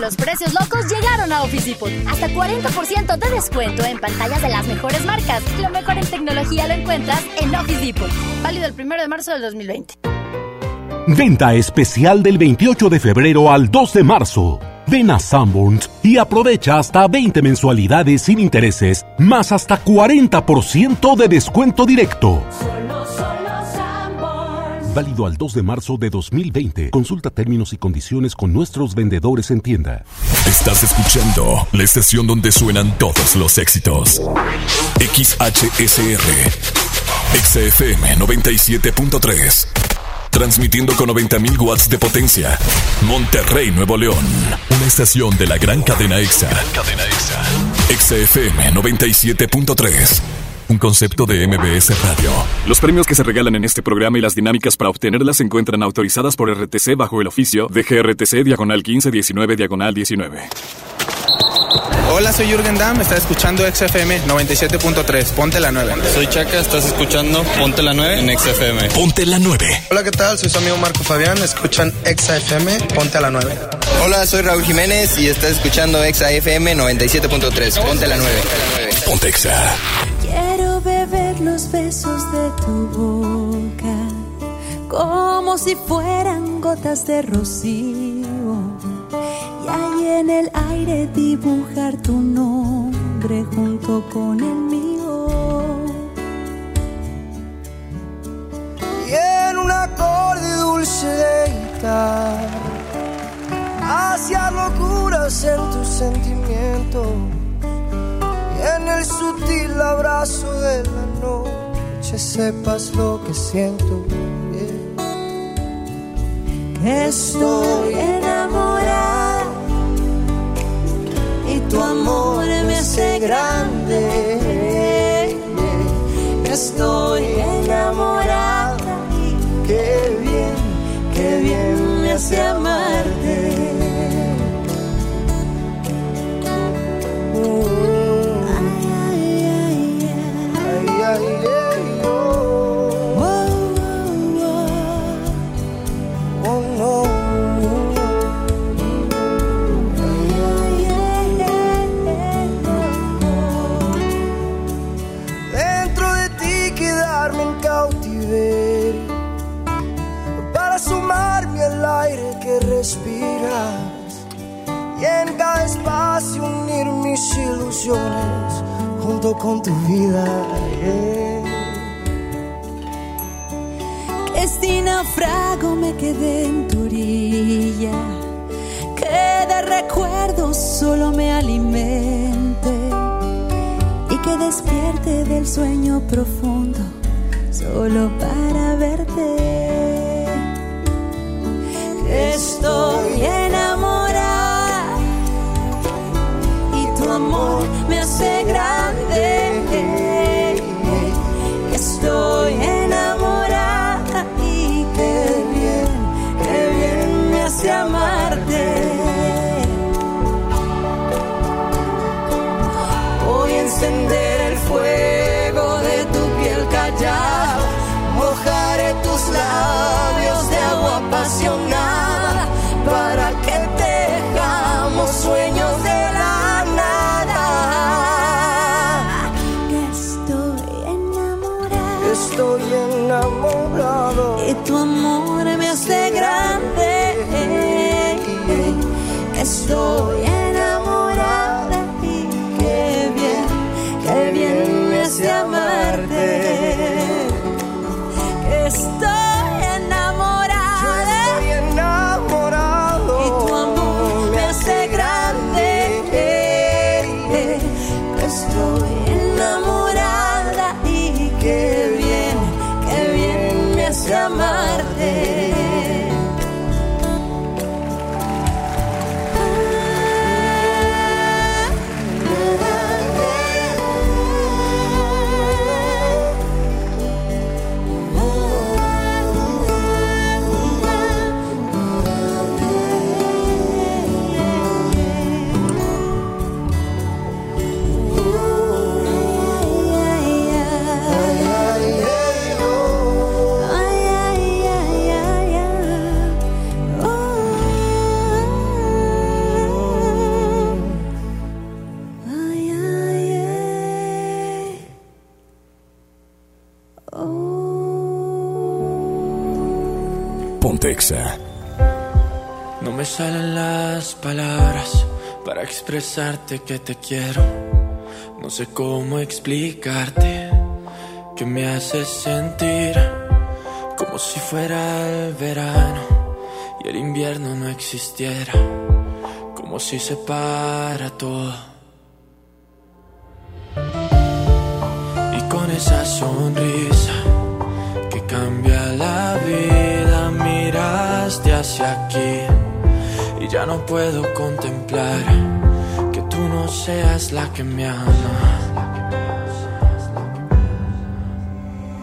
Los precios locos llegaron a Office Depot. Hasta 40% de descuento en pantallas de las mejores marcas. Lo mejor en tecnología lo encuentras en Office Depot. Válido el 1 de marzo del 2020. Venta especial del 28 de febrero al 2 de marzo. Ven a Sanborns y aprovecha hasta 20 mensualidades sin intereses, más hasta 40% de descuento directo. Válido al 2 de marzo de 2020. Consulta términos y condiciones con nuestros vendedores en tienda. Estás escuchando la estación donde suenan todos los éxitos. XHSR. XFM 97.3. Transmitiendo con 90.000 watts de potencia. Monterrey, Nuevo León. Una estación de la gran cadena EXA. Cadena EXA. XFM 97.3. Un concepto de MBS Radio. Los premios que se regalan en este programa y las dinámicas para obtenerlas se encuentran autorizadas por RTC bajo el oficio de GRTC Diagonal 1519 Diagonal 19. Hola, soy Jürgen Damm, estás escuchando XFM 97.3, ponte la 9. Soy Chaca, estás escuchando Ponte la 9 en XFM. Ponte la 9. Hola, ¿qué tal? Soy su amigo Marco Fabián, escuchan XFM, ponte la 9. Hola, soy Raúl Jiménez y estás escuchando XFM 97.3, ponte la 9. Ponte Exa. Quiero beber los besos de tu boca como si fueran gotas de rocío. Y ahí en el aire dibujar tu nombre junto con el mío. y en un acorde dulce de hacia locuras en tu sentimiento y en el sutil abrazo de la noche sepas lo que siento que estoy enamorada y tu amor me hace grande. Estoy enamorada qué bien, qué bien me hace amarte. Mis ilusiones junto con tu vida. que si naufrago me quedé en tu orilla, que de recuerdos solo me alimente y que despierte del sueño profundo solo para verte. Que estoy No me salen las palabras para expresarte que te quiero. No sé cómo explicarte que me haces sentir como si fuera el verano y el invierno no existiera. Como si se para todo. Y con esa sonrisa que cambia la vida, miraste hacia aquí y ya no puedo contemplar que tú no seas la que me ama.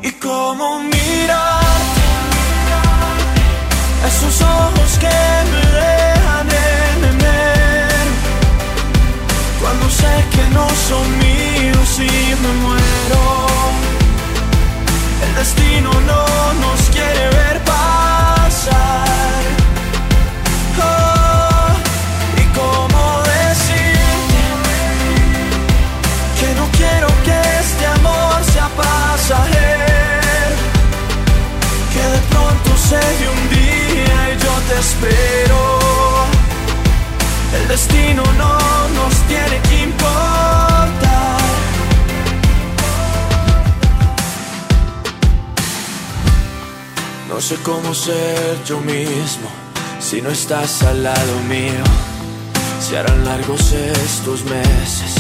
Y cómo mirarte, esos ojos que me dejan en cuando sé que no son míos y me muero. El destino no nos quiere ver espero. El destino no nos tiene que importar. No sé cómo ser yo mismo si no estás al lado mío. Se harán largos estos meses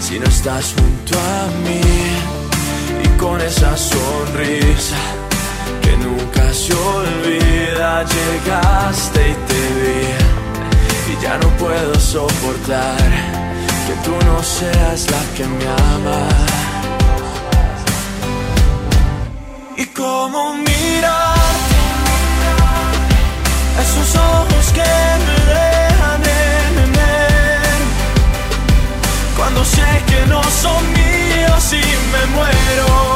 si no estás junto a mí. Y con esa sonrisa nunca se olvida, llegaste y te vi. Y ya no puedo soportar que tú no seas la que me ama. Y cómo mirarte, esos ojos que me dejan en cuando sé que no son míos y me muero.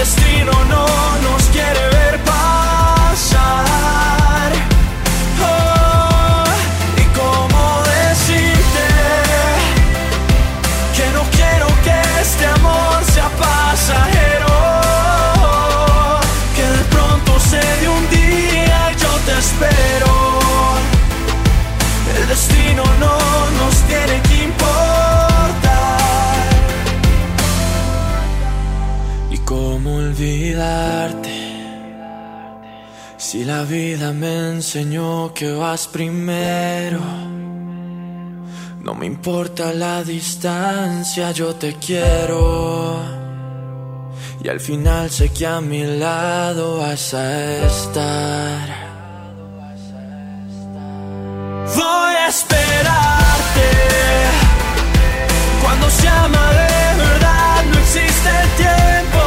Destino no nos quiere ver pasar. Oh, y cómo decirte que no quiero que este amor sea pasajero. Que de pronto se de un día y yo te espero. Si la vida me enseñó que vas primero. No me importa la distancia, yo te quiero. Y al final sé que a mi lado vas a estar. Voy a esperarte. Cuando se ama de verdad no existe tiempo.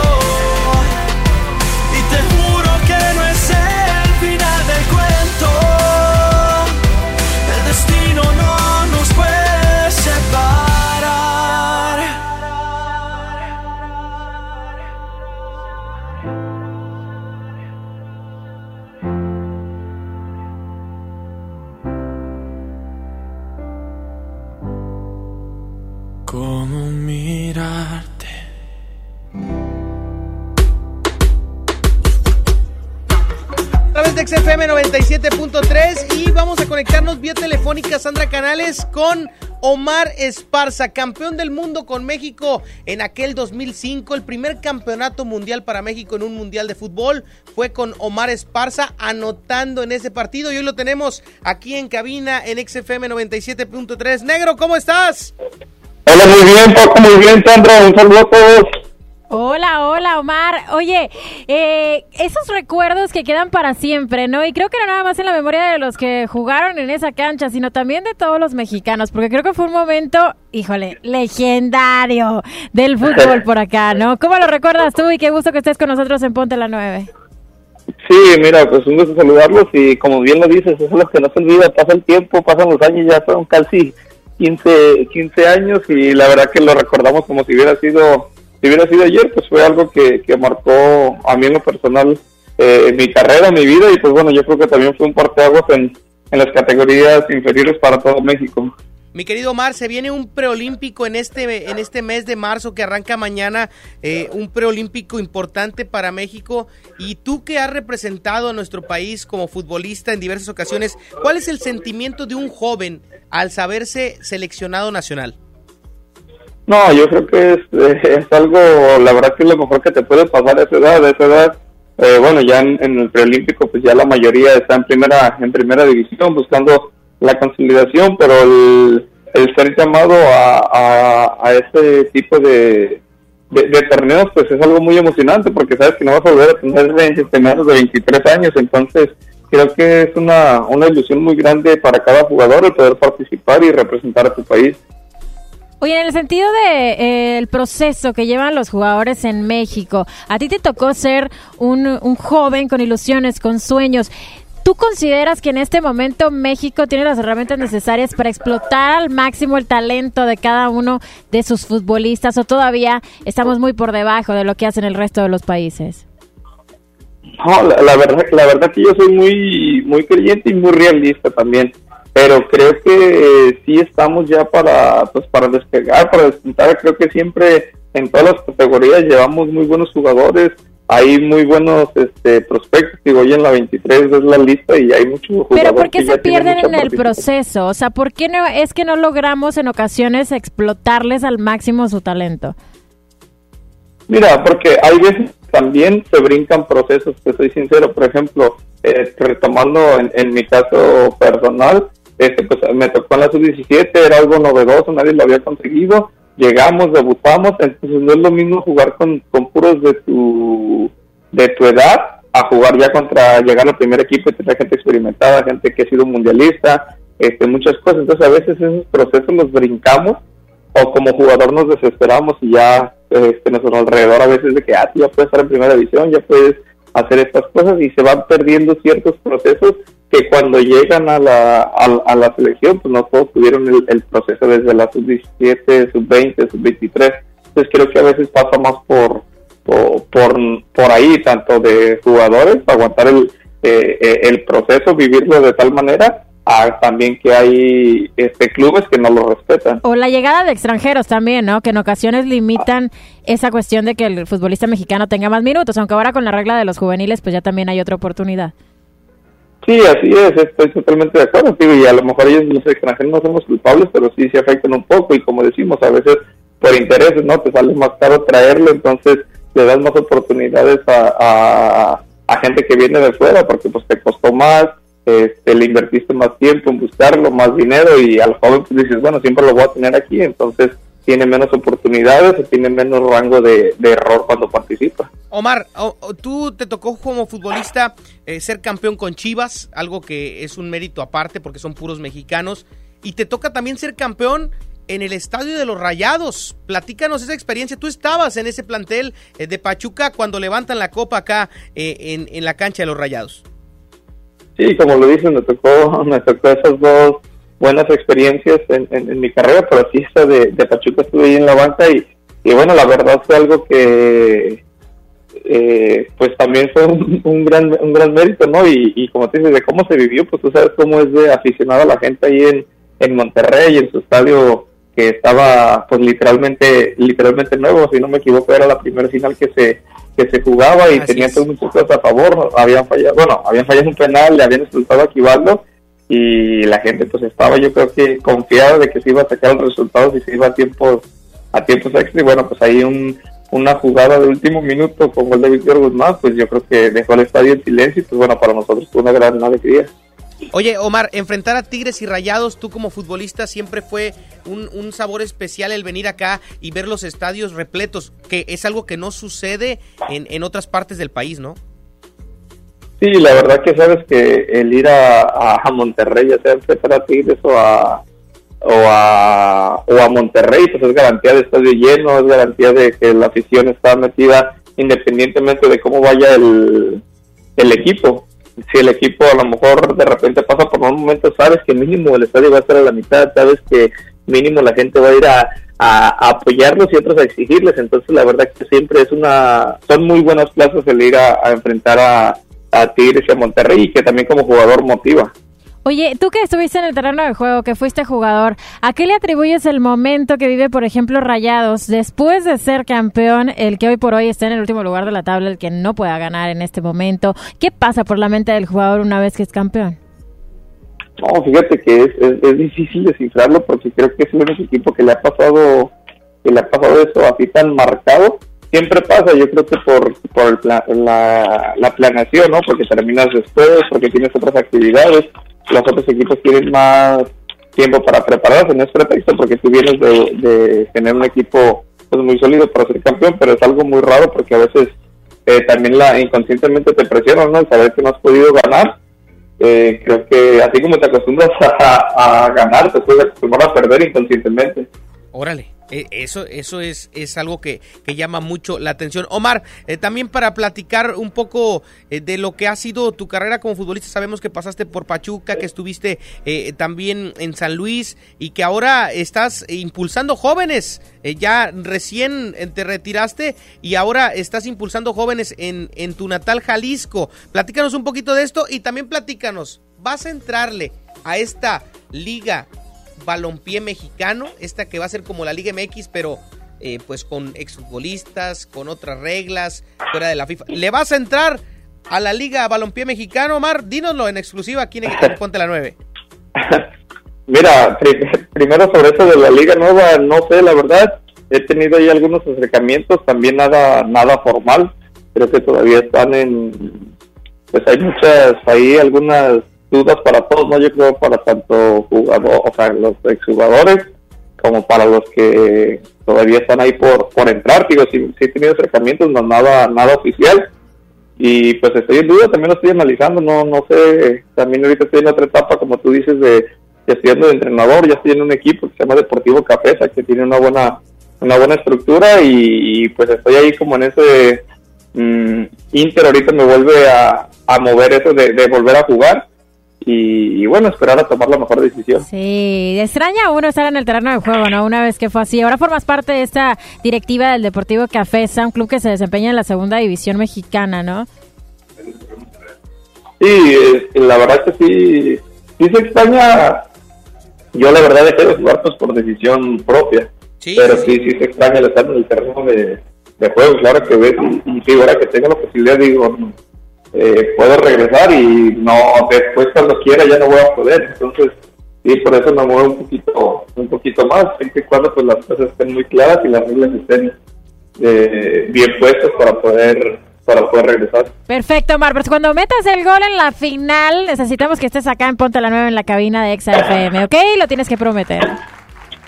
XFM 97.3 y vamos a conectarnos vía telefónica Sandra Canales con Omar Esparza, campeón del mundo con México en aquel 2005, el primer campeonato mundial para México en un mundial de fútbol fue con Omar Esparza anotando en ese partido y hoy lo tenemos aquí en cabina en XFM 97.3. Negro, ¿cómo estás? Hola, muy bien, muy bien, Sandra, un saludo a todos. Hola, hola Omar. Oye, eh, esos recuerdos que quedan para siempre, ¿no? Y creo que no nada más en la memoria de los que jugaron en esa cancha, sino también de todos los mexicanos, porque creo que fue un momento, híjole, legendario del fútbol por acá, ¿no? ¿Cómo lo recuerdas tú y qué gusto que estés con nosotros en Ponte la 9? Sí, mira, pues un gusto saludarlos y como bien lo dices, eso es lo que no se olvida, pasa el tiempo, pasan los años, ya son casi 15, 15 años y la verdad que lo recordamos como si hubiera sido si hubiera sido ayer, pues fue algo que, que marcó a mí en lo personal eh, mi carrera, mi vida y pues bueno, yo creo que también fue un parteaguas en, en las categorías inferiores para todo México. Mi querido Omar, se viene un preolímpico en este, en este mes de marzo que arranca mañana, eh, un preolímpico importante para México. Y tú que has representado a nuestro país como futbolista en diversas ocasiones, ¿cuál es el sentimiento de un joven al saberse seleccionado nacional? No, yo creo que es, eh, es algo, la verdad que es lo mejor que te puede pasar a esa edad, a esa edad. Eh, bueno, ya en, el preolímpico, pues ya la mayoría está en primera, en primera división buscando la consolidación, pero el, el ser llamado a, a, ese tipo de, de, torneos, pues es algo muy emocionante porque sabes que no vas a volver a tener 20, menos de 23 años, entonces creo que es una, una ilusión muy grande para cada jugador el poder participar y representar a tu país. Oye, en el sentido de eh, proceso que llevan los jugadores en México, a ti te tocó ser un, un joven con ilusiones, con sueños. ¿Tú consideras que en este momento México tiene las herramientas necesarias para explotar al máximo el talento de cada uno de sus futbolistas o todavía estamos muy por debajo de lo que hacen el resto de los países? No, la, verdad, la verdad que yo soy muy, muy creyente y muy realista también, pero creo que eh, sí estamos ya para, pues, para despegar, para despuntar. Creo que siempre en todas las categorías llevamos muy buenos jugadores hay muy buenos este, prospectos. Digo, hoy en la 23 es la lista y hay muchos jugadores. Pero ¿por qué se pierden en el proceso? O sea, ¿por qué no, es que no logramos en ocasiones explotarles al máximo su talento? Mira, porque hay veces también se brincan procesos, te soy sincero. Por ejemplo, eh, retomando en, mi caso personal, este, pues me tocó en la sub-17, era algo novedoso, nadie lo había conseguido llegamos, debutamos, entonces no es lo mismo jugar con, con puros de tu, de tu edad a jugar ya contra, llegar al primer equipo y tener gente experimentada, gente que ha sido mundialista, este, muchas cosas. Entonces a veces esos procesos los brincamos o como jugador nos desesperamos y ya este, nuestro alrededor a veces de que ah, ya puedes estar en primera división, ya puedes hacer estas cosas y se van perdiendo ciertos procesos que cuando llegan a la, a, la selección, pues no todos tuvieron el, proceso desde la sub-17, sub-20, sub-23. Entonces creo que a veces pasa más por, por, por, ahí, tanto de jugadores, aguantar el, eh, eh, el proceso, vivirlo de tal manera, a también que hay este clubes que no lo respetan. O la llegada de extranjeros también, ¿no? Que en ocasiones limitan esa cuestión de que el futbolista mexicano tenga más minutos, aunque ahora con la regla de los juveniles pues ya también hay otra oportunidad. Sí, así es, estoy totalmente de acuerdo, digo, y a lo mejor ellos los extranjeros no somos culpables, pero sí se afectan un poco y como decimos, a veces por intereses, ¿no? Te sale más caro traerlo, entonces le das más oportunidades a, a, gente que viene de fuera porque pues te costó más, este, le invertiste más tiempo en buscarlo, más dinero y al joven pues dices, bueno, siempre lo voy a tener aquí, entonces tiene menos oportunidades o tiene menos rango de, error cuando participa. Omar, tú te tocó como futbolista eh, ser campeón con Chivas, algo que es un mérito aparte porque son puros mexicanos, y te toca también ser campeón en el estadio de los Rayados. Platícanos esa experiencia. Tú estabas en ese plantel eh, de Pachuca cuando levantan la copa acá eh, en, en, la cancha de los Rayados. Sí, como lo dicen, me tocó, me tocó esas dos buenas experiencias en, en, mi carrera, pero sí esta de, de, Pachuca estuve ahí en la banca y, y bueno, la verdad fue algo que eh, pues también fue un, gran un gran mérito, ¿no? Y, y como te dices, de cómo se vivió, pues tú sabes cómo es de aficionado a la gente ahí en, en Monterrey, en su estadio que estaba pues literalmente literalmente nuevo, si no me equivoco era la primera final que se que se jugaba y tenía todos muchos cosas a favor, habían fallado, bueno, habían fallado un penal, le habían expulsado a Quibaldo y la gente pues estaba yo creo que confiada de que se iba a sacar los resultados y se iba a tiempos a tiempos extra y bueno pues ahí un, una jugada de último minuto con gol de Víctor Guzmán pues yo creo que dejó el estadio en silencio y pues bueno para nosotros fue una gran alegría Oye, Omar, enfrentar a Tigres y Rayados, tú como futbolista, siempre fue un, un, sabor especial el venir acá y ver los estadios repletos, que es algo que no sucede en, en otras partes del país, ¿no? Sí, la verdad que sabes que el ir a, a, Monterrey, ya sea enfrentar a Tigres o a, o a, o a Monterrey, pues es garantía de estadio lleno, es garantía de que la afición está metida independientemente de cómo vaya el, el equipo. Si el equipo a lo mejor de repente pasa por un momento, sabes que mínimo el estadio va a estar a la mitad, sabes que mínimo la gente va a ir a, a, apoyarlos y otros a exigirles. Entonces, la verdad que siempre es una. Son muy buenas plazas el ir a enfrentar a, a Tigres y a Monterrey y que también como jugador motiva. Oye, tú que estuviste en el terreno de juego, que fuiste jugador, ¿a qué le atribuyes el momento que vive, por ejemplo, Rayados, después de ser campeón, el que hoy por hoy está en el último lugar de la tabla, el que no pueda ganar en este momento? ¿Qué pasa por la mente del jugador una vez que es campeón? No, fíjate que es, es, difícil descifrarlo porque creo que es el único equipo que le ha pasado que le ha pasado eso así tan marcado. Siempre pasa, yo creo que por, por la, la planeación, ¿no? Porque terminas después, porque tienes otras actividades los otros equipos tienen más tiempo para prepararse, no es pretexto porque tú vienes de, tener un equipo pues, muy sólido para ser campeón, pero es algo muy raro porque a veces eh, también la inconscientemente te presionan, ¿no? saber que no has podido ganar. Eh, creo que así como te acostumbras a, a ganar, te puedes acostumbrar a perder inconscientemente. Órale. Eh, eso, eso es, es algo que, llama mucho la atención. Omar, eh, también para platicar un poco eh, de lo que ha sido tu carrera como futbolista, sabemos que pasaste por Pachuca, que estuviste también en San Luis y que ahora estás impulsando jóvenes. ya recién te retiraste y ahora estás impulsando jóvenes en, en tu natal Jalisco. Platícanos un poquito de esto y también platícanos, ¿vas a entrarle a esta liga balompié mexicano, esta que va a ser como la Liga MX, pero eh, pues con exfutbolistas, con otras reglas, fuera de la FIFA. ¿Le vas a entrar a la Liga Balompié Mexicano, Omar? Dínoslo en exclusiva aquí en Ponte la 9. Mira, primero sobre eso de la Liga Nueva, no sé, la verdad. He tenido ahí algunos acercamientos, también nada nada formal. Creo que todavía están en... Pues hay muchas, ahí algunas dudas para todos, ¿no? Yo creo para tanto jugador, o sea, los exjugadores como para los que todavía están ahí por, por entrar. Digo, sí, he tenido acercamientos, no nada, nada oficial. Y pues estoy en duda, también lo estoy analizando, no no sé, también ahorita estoy en otra etapa, como tú dices, de estudiando de entrenador, ya estoy en un equipo que se llama Deportivo Cafesa, que tiene una buena una buena estructura y, pues estoy ahí como en ese mm, Inter ahorita me vuelve a, mover eso de volver a jugar y, bueno, esperar a tomar la mejor decisión. Sí, extraña uno estar en el terreno de juego, ¿no? Una vez que fue así. Ahora formas parte de esta directiva del Deportivo Cafesa, un club que se desempeña en la segunda división mexicana, ¿no? Sí, la verdad que sí, sí se extraña. Yo la verdad dejé de jugar pues por decisión propia. pero sí, sí, se extraña el estar en el terreno de, juego. Claro que ves y, y ahora que tengo la posibilidad digo eh, puedo regresar y no después cuando quiera ya no voy a poder entonces y por eso me muevo un poquito un poquito más siempre y cuando pues las cosas estén muy claras y las reglas estén eh, bien puestas para poder para poder regresar. Perfecto, Mar, pues cuando metas el gol en la final, necesitamos que estés acá en Ponte la Nueva en la cabina de Exa FM, ¿ok? Lo tienes que prometer.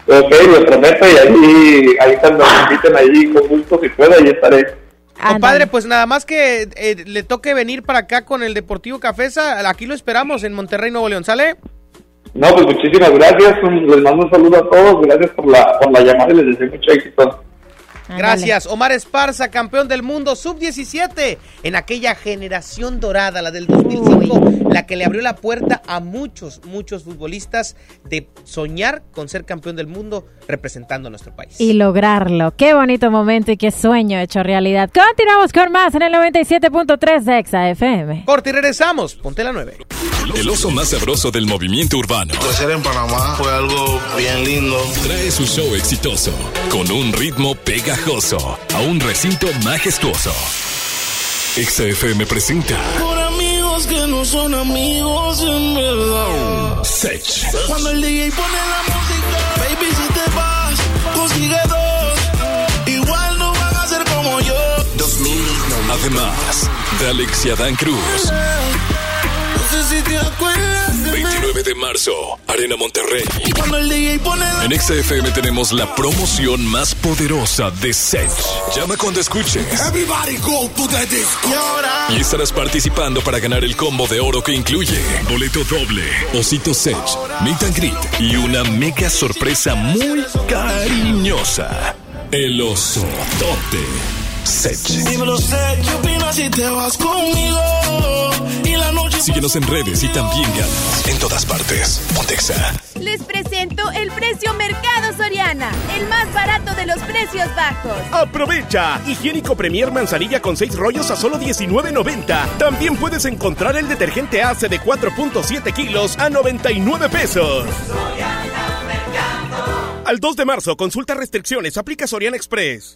Ok, lo prometo y ahí, ahí cuando me inviten ahí con gusto si puedo, ahí estaré. Compadre, pues nada más que eh, le toque venir para acá con el Deportivo Cafesa, aquí lo esperamos en Monterrey, Nuevo León, ¿sale? No, pues muchísimas gracias, les mando un saludo a todos, gracias por la, por la llamada y les deseo mucho éxito. Gracias, Omar Esparza, campeón del mundo sub-17 en aquella generación dorada, la del 2005, la que le abrió la puerta a muchos, muchos futbolistas de soñar con ser campeón del mundo representando a nuestro país. Y lograrlo. Qué bonito momento y qué sueño hecho realidad. Continuamos con más en el 97.3 de Exa FM. Corte y regresamos. Ponte la 9. El oso más sabroso del movimiento urbano. Crecer en Panamá fue algo bien lindo. Trae su show exitoso con un ritmo pega a un recinto majestuoso. XFM presenta. Por amigos que no son amigos en verdad. Sech. Cuando el DJ pone la música, baby, si te vas, consigue dos. Igual no van a ser como yo. Además, de Alex y Adán Cruz. 29 de marzo, Arena Monterrey. En XFM tenemos la promoción más poderosa de Sech. Llama cuando escuches. Y estarás participando para ganar el combo de oro que incluye boleto doble, osito Sech, meet and greet y una mega sorpresa muy cariñosa. El oso tote Sech. Dímelo, sé, ¿qué opinas si te vas conmigo? Y la noche. Síguenos en redes y también ganas. En todas partes. Pontexa. Les presento el precio Mercado Soriana, el más barato de los precios bajos. ¡Aprovecha! Higiénico Premier Manzanilla con 6 rollos a solo $19.90. También puedes encontrar el detergente ACE de 4.7 kilos a 99 pesos. Al 2 de marzo, consulta restricciones, aplica Soriana Express.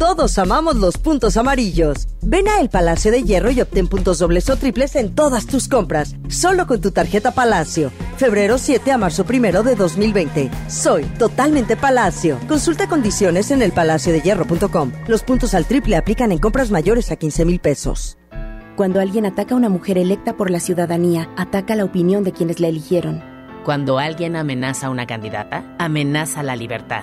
Todos amamos los puntos amarillos. Ven a El Palacio de Hierro y obtén puntos dobles o triples en todas tus compras, solo con tu tarjeta Palacio. Febrero 7 a marzo 1 de 2020. Soy totalmente Palacio. Consulta condiciones en elpalaciodehierro.com. Los puntos al triple aplican en compras mayores a 15 mil pesos. Cuando alguien ataca a una mujer electa por la ciudadanía, ataca la opinión de quienes la eligieron. Cuando alguien amenaza a una candidata, amenaza la libertad.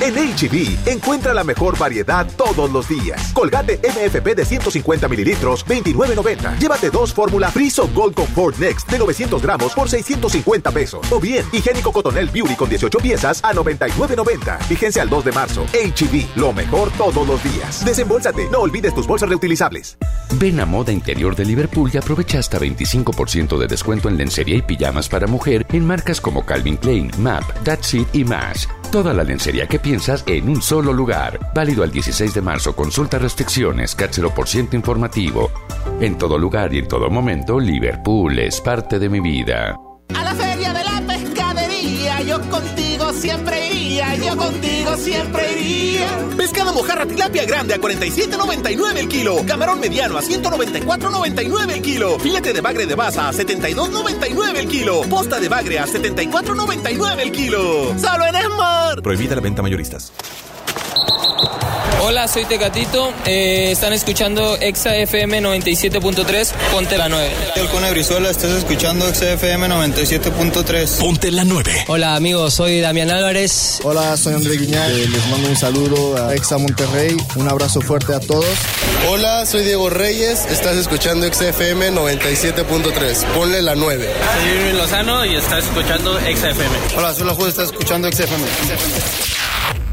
En HB, encuentra la mejor variedad todos los días. Colgate MFP de 150 mililitros, 29.90. Llévate dos fórmula Friso Gold Comfort Next de 900 gramos por 650 pesos. O bien, higiénico Cotonel Beauty con 18 piezas a 99.90. Fíjense al 2 de marzo. HB, lo mejor todos los días. Desembolsate, no olvides tus bolsas reutilizables. Ven a Moda Interior de Liverpool y aprovecha hasta 25% de descuento en lencería y pijamas para mujer en marcas como Calvin Klein, MAP, That's It y más. Toda la lencería que piensas en un solo lugar. Válido al 16 de marzo. Consulta restricciones. por ciento informativo. En todo lugar y en todo momento, Liverpool es parte de mi vida. A la feria de la pescadería, yo contigo siempre yo contigo siempre iría. Pescado mojarra tilapia grande a 47.99 el kilo, camarón mediano a 194.99 el kilo, filete de bagre de baza a 72.99 el kilo, posta de bagre a 74.99 el kilo. Solo en Esmar. Prohibida la venta mayoristas. Hola, soy Tecatito. Eh, están escuchando Exa FM 97.3. Ponte la 9. El Cone Brizuela, estás escuchando Exa FM 97.3. Ponte la 9. Hola, amigos. Soy Damián Álvarez. Hola, soy André Guiñal. Eh, les mando un saludo a Exa Monterrey. Un abrazo fuerte a todos. Hola, soy Diego Reyes. Estás escuchando Exa FM 97.3. Ponle la 9. Soy Irving Lozano y estás escuchando Exa FM. Hola, soy la Juez. Estás escuchando Exa FM.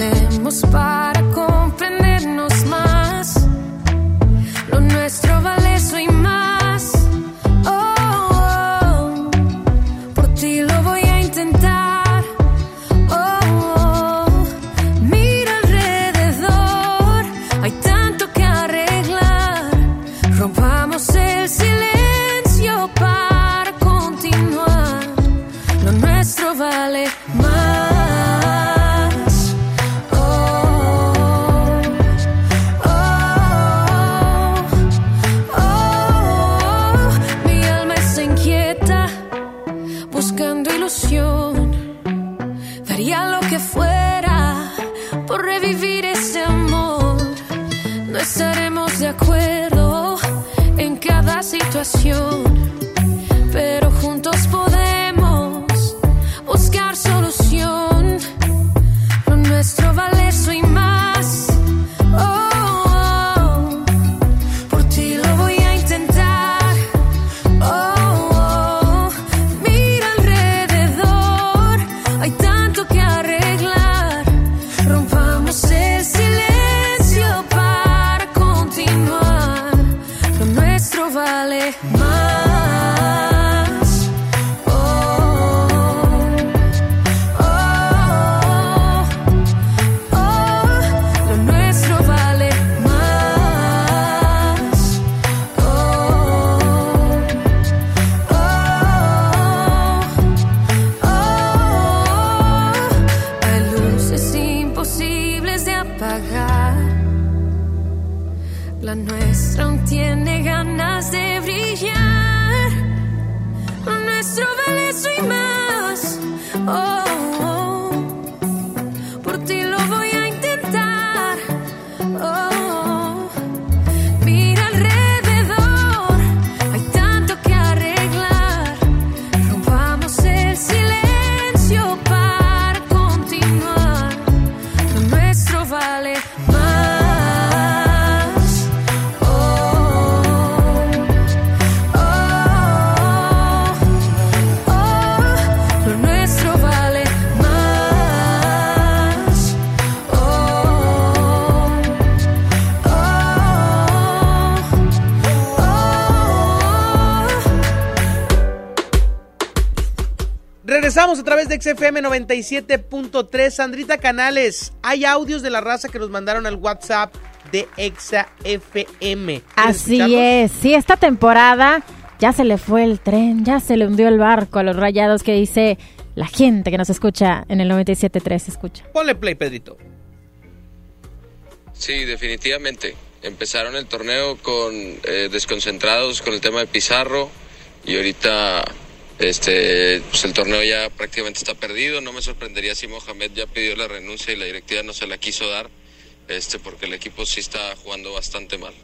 Hablemos para comprendernos más. Lo nuestro vale eso y situación, pero XFM 97.3. Sandrita Canales, hay audios de la raza que nos mandaron al WhatsApp de Exa FM. Así es, sí, esta temporada ya se le fue el tren, ya se le hundió el barco a los rayados que dice la gente que nos escucha en el 97.3, escucha. Ponle play, Pedrito. Sí, definitivamente. Empezaron el torneo con eh, desconcentrados con el tema de Pizarro y ahorita este pues el torneo ya prácticamente está perdido. No me sorprendería si Mohamed ya pidió la renuncia y la directiva no se la quiso dar, este porque el equipo sí está jugando bastante mal.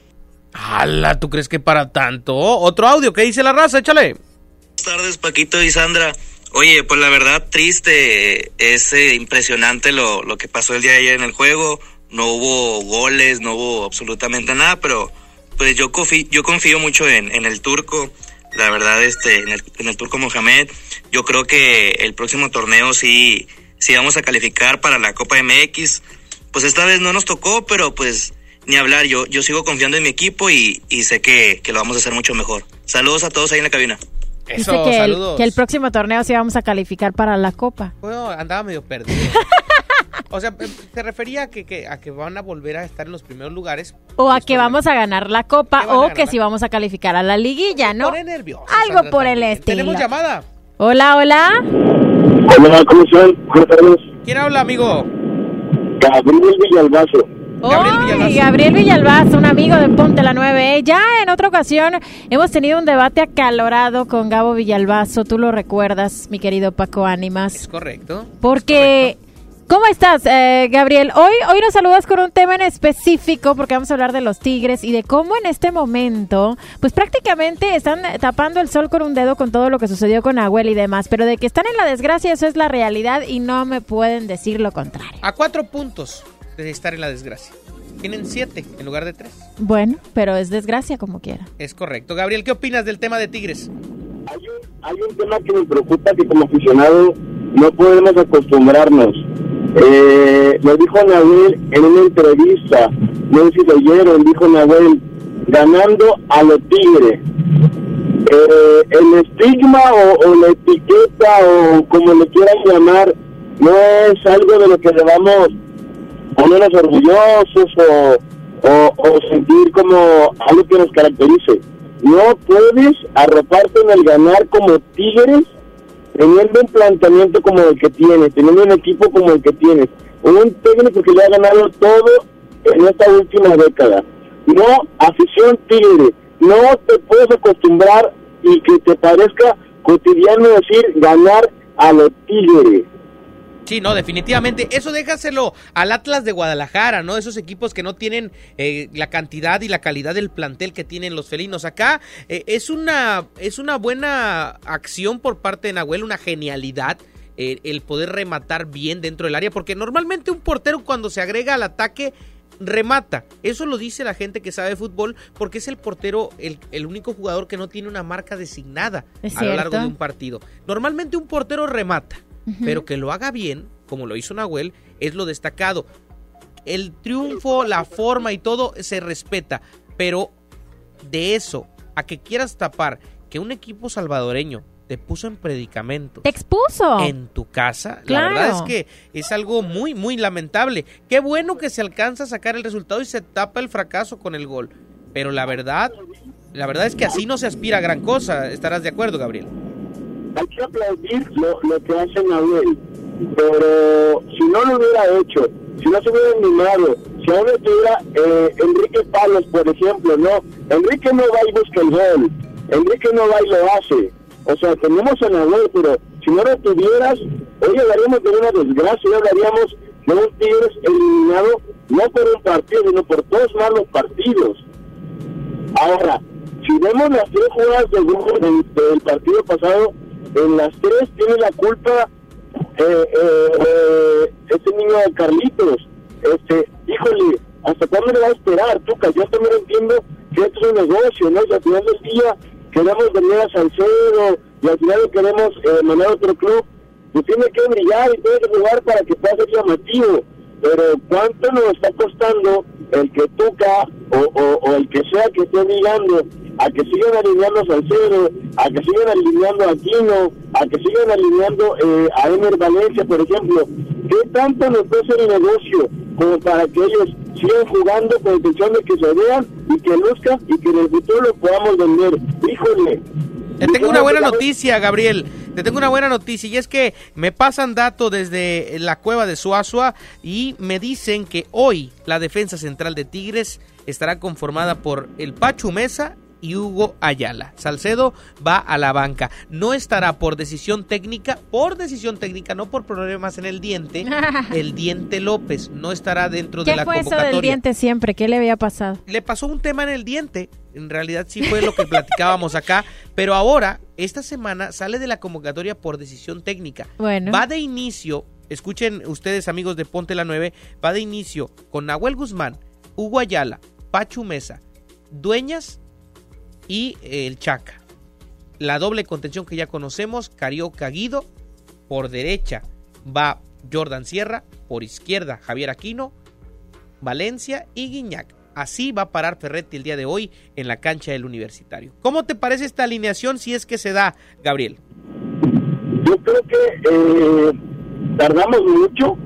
¡Hala! ¿Tú crees que para tanto? Otro audio, ¿qué dice la raza? Échale. Buenas tardes, Paquito y Sandra. Oye, pues la verdad, triste, es eh, impresionante lo, lo que pasó el día de ayer en el juego. No hubo goles, no hubo absolutamente nada, pero pues yo confío, yo confío mucho en, en el turco. La verdad, este, en el, en el turco Mohamed. Yo creo que el próximo torneo sí, sí vamos a calificar para la Copa MX. Pues esta vez no nos tocó, pero pues ni hablar. Yo, yo sigo confiando en mi equipo y, y sé que, que lo vamos a hacer mucho mejor. Saludos a todos ahí en la cabina. Dice que el, que el próximo torneo sí vamos a calificar para la Copa. Bueno, andaba medio perdido. o sea, se refería a que, que- a que van a volver a estar en los primeros lugares. O a que vamos a ganar la Copa o que si vamos a calificar a la liguilla, ¿no? Algo por el estilo. Tenemos llamada. Hola, hola. Hola, ¿cómo están? ¿Quién habla, amigo? Gabriel Villalbazo. Ay, Gabriel Villalbaz, un amigo de Ponte la 9. Ya en otra ocasión hemos tenido un debate acalorado con Gabo Villalbazo. Tú lo recuerdas, mi querido Paco Ánimas. Es correcto. Porque, ¿cómo estás, eh, Gabriel? Hoy, hoy nos saludas con un tema en específico porque vamos a hablar de los Tigres y de cómo en este momento, pues prácticamente están tapando el sol con un dedo con todo lo que sucedió con Abuel y demás. Pero de que están en la desgracia, eso es la realidad y no me pueden decir lo contrario. A cuatro puntos de estar en la desgracia. Tienen siete en lugar de tres. Bueno, pero es desgracia como quiera. Es correcto. Gabriel, ¿qué opinas del tema de Tigres? Hay un tema que me preocupa que como aficionado no podemos acostumbrarnos. Eh, lo dijo Nahuel en una entrevista, no sé si lo oyeron, dijo Nahuel, ganando a los Tigres. Eh, el estigma o, la etiqueta o como le quieran llamar, no es algo de lo que debamos ponernos orgullosos o, o, o sentir como algo que nos caracterice. No puedes arroparte en el ganar como Tigres teniendo un planteamiento como el que tienes, teniendo un equipo como el que tienes, un técnico que ya ha ganado todo en esta última década. No, afición Tigre, no te puedes acostumbrar y que te parezca cotidiano decir ganar a los Tigres. Sí, no, definitivamente. Eso déjaselo al Atlas de Guadalajara, ¿no? Esos equipos que no tienen eh, la cantidad y la calidad del plantel que tienen los felinos. Acá eh, es, una, es una buena acción por parte de Nahuel, una genialidad. eh, el poder rematar bien dentro del área, porque normalmente un portero cuando se agrega al ataque remata. Eso lo dice la gente que sabe fútbol, porque es el portero, el, el único jugador que no tiene una marca designada Es a lo largo de un partido. Normalmente un portero remata, Pero que lo haga bien, como lo hizo Nahuel, es lo destacado. El triunfo, la forma y todo se respeta, pero de eso a que quieras tapar que un equipo salvadoreño te puso en predicamento. Te expuso. En tu casa. Claro. La verdad es que es algo muy, muy lamentable. Qué bueno que se alcanza a sacar el resultado y se tapa el fracaso con el gol. Pero la verdad, la verdad es que así no se aspira a gran cosa. ¿Estarás de acuerdo, Gabriel? Hay que aplaudir lo, lo que hace Nahuel, pero si no lo hubiera hecho, si no se hubiera animado, si ahora estuviera eh, Enrique Palos, por ejemplo, no, Enrique no va y busca el gol, Enrique no va y lo hace, o sea, tenemos a Nahuel, pero si no lo tuvieras, hoy hablaríamos de una desgracia, hoy hablaríamos de un Tigres eliminado, no por un partido, sino por dos malos partidos. Ahora, si vemos las tres jugadas del, del, del partido pasado, en las tres tiene la culpa eh, eh, ese niño de Carlitos. Este, híjole, ¿hasta cuándo le va a esperar? Tuca, yo también entiendo que esto es un negocio, ¿no? Y al final del día queremos venir a Salcedo y al final queremos eh, mandar a otro club, pues tiene que brillar y tiene que jugar para que pueda ser llamativo. Pero ¿cuánto nos está costando el que Tuca o, o, el que sea que esté obligando a que sigan alineando a Salcedo, a que sigan alineando a Aquino, a que sigan alineando eh, a Emer Valencia, por ejemplo. ¿Qué tanto nos ser el negocio como para que ellos sigan jugando con intención de que se vean y que luzcan y que en el futuro lo podamos vender? Híjole. Te tengo una buena noticia, Gabriel. Te tengo una buena noticia y es que me pasan datos desde la cueva de Suazua y me dicen que hoy la defensa central de Tigres estará conformada por el Pachu Mesa y Hugo Ayala. Salcedo va a la banca. No estará por decisión técnica, por decisión técnica, no por problemas en el diente. el diente López no estará dentro de ¿Qué la fue eso convocatoria. del diente siempre? ¿Qué le había pasado? Le pasó un tema en el diente. En realidad sí fue lo que platicábamos acá, pero ahora esta semana sale de la convocatoria por decisión técnica. Bueno. Va de inicio, escuchen ustedes amigos de Ponte la 9, va de inicio con Nahuel Guzmán, Hugo Ayala, Pachu Mesa, Dueñas y el Chaca. La doble contención que ya conocemos, Carioca Guido, por derecha va Jordan Sierra, por izquierda Javier Aquino, Valencia y Guiñac. Así va a parar Ferretti el día de hoy en la cancha del universitario. ¿Cómo te parece esta alineación si es que se da, Gabriel? Yo creo que eh, tardamos mucho,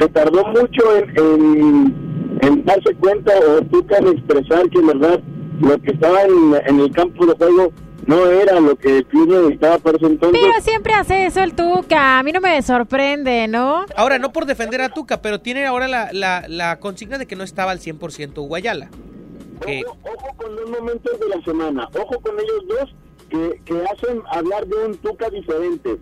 se tardó mucho en, darse cuenta o en expresar que en verdad lo que estaba en, en el campo de juego no era lo que el club necesitaba para ese entonces. Pero siempre hace eso el Tuca. A mí no me sorprende, ¿no? Ahora, no por defender a Tuca, pero tiene ahora la, la, la consigna de que no estaba al 100% Guayala. Que- Ojo, ojo con los momentos de la semana, ojo con ellos dos que, que hacen hablar de un Tuca diferente.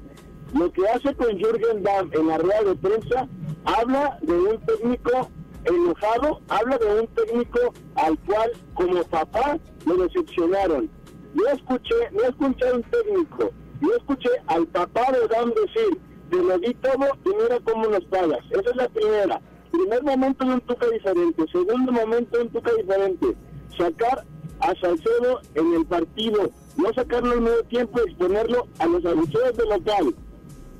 Lo que hace con Jürgen Damm en la rueda de prensa habla de un técnico enojado, habla de un técnico al cual como papá lo decepcionaron. Yo escuché, no escuché a un técnico, yo escuché al papá de Damm decir, te lo di todo y mira cómo nos pagas. Esa es la primera. Primer momento de un Tuca diferente, segundo momento de un Tuca diferente. Sacar a Salcedo en el partido, no sacarlo en medio tiempo y exponerlo a los abucheos del local,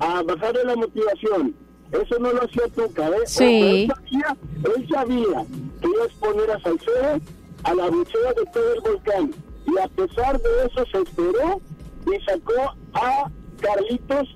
a bajarle la motivación. Eso no lo hacía Tuca, ¿eh? Sí. Él sabía, él sabía que iba a exponer a Salcedo a la abucheo de todo el volcán. Y a pesar de eso se esperó y sacó a Carlitos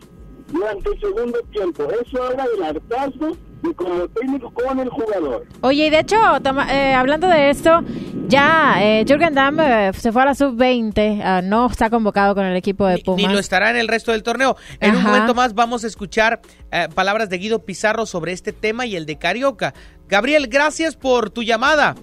durante el segundo tiempo. Eso habla del hartazgo de como técnico con el jugador. Oye, y de hecho, toma- eh, hablando de esto, ya eh, Jürgen Damm eh, se fue a la sub-20, ah, no está convocado con el equipo de Pumas. Ni lo estará en el resto del torneo. En un momento más vamos a escuchar eh, palabras de Guido Pizarro sobre este tema y el de Carioca. Gabriel, gracias por tu llamada.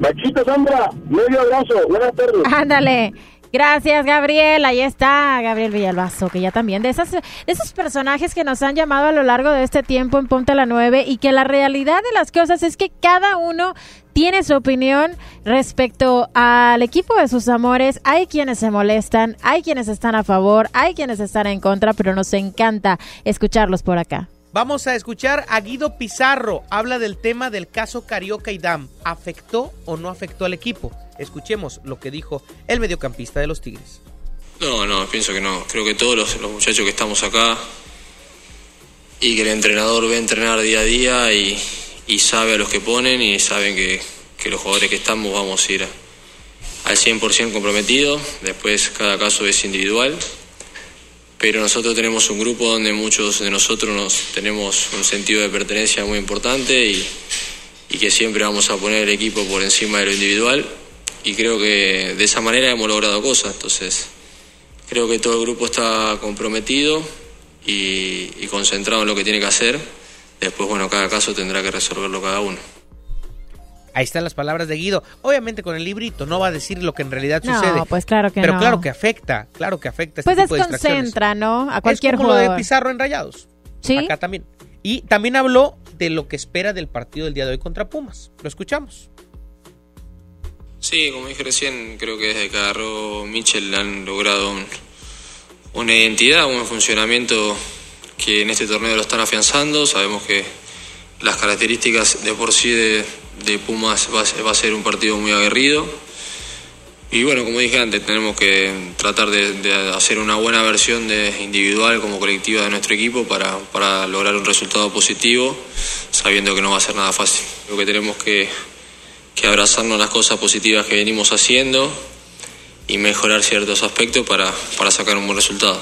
Machito Sandra, medio abrazo, buenas tardes. Ándale. Gracias, Gabriel. Ahí está Gabriel Villalbazo, que ya también de, esas, esos personajes que nos han llamado a lo largo de este tiempo en Ponte a la 9 y que la realidad de las cosas es que cada uno tiene su opinión respecto al equipo de sus amores. Hay quienes se molestan, hay quienes están a favor, hay quienes están en contra, pero nos encanta escucharlos por acá. Vamos a escuchar a Guido Pizarro. Habla del tema del caso Carioca y Dam. ¿Afectó o no afectó al equipo? Escuchemos lo que dijo el mediocampista de los Tigres. No, no, pienso que no. Creo que todos los, los muchachos que estamos acá y que el entrenador ve entrenar día a día y, y sabe a los que ponen y saben que, que los jugadores que estamos vamos a ir al 100% comprometido, después cada caso es individual, pero nosotros tenemos un grupo donde muchos de nosotros nos tenemos un sentido de pertenencia muy importante y, y que siempre vamos a poner el equipo por encima de lo individual y creo que de esa manera hemos logrado cosas, entonces creo que todo el grupo está comprometido y, y concentrado en lo que tiene que hacer, después bueno, cada caso tendrá que resolverlo cada uno. Ahí están las palabras de Guido. Obviamente con el librito no va a decir lo que en realidad No, sucede. pues claro que Pero no. claro que afecta, claro que afecta este Pues tipo de distracciones. desconcentra, ¿no? A cualquier es como lo de. Pizarro en Rayados. Sí. Acá también. Y también habló de lo que espera del partido del día de hoy contra Pumas. Lo escuchamos. Sí, como dije recién, creo que desde que agarró Mitchell han logrado un- una identidad, un funcionamiento que en este torneo lo están afianzando. Sabemos que las características de por sí de, Pumas va a, ser, un partido muy aguerrido. Y bueno, como dije antes, tenemos que tratar de, hacer una buena versión de individual como colectiva de nuestro equipo para, para lograr un resultado positivo, sabiendo que no va a ser nada fácil. Creo que tenemos que, que abrazarnos las cosas positivas que venimos haciendo y mejorar ciertos aspectos para, para sacar un buen resultado.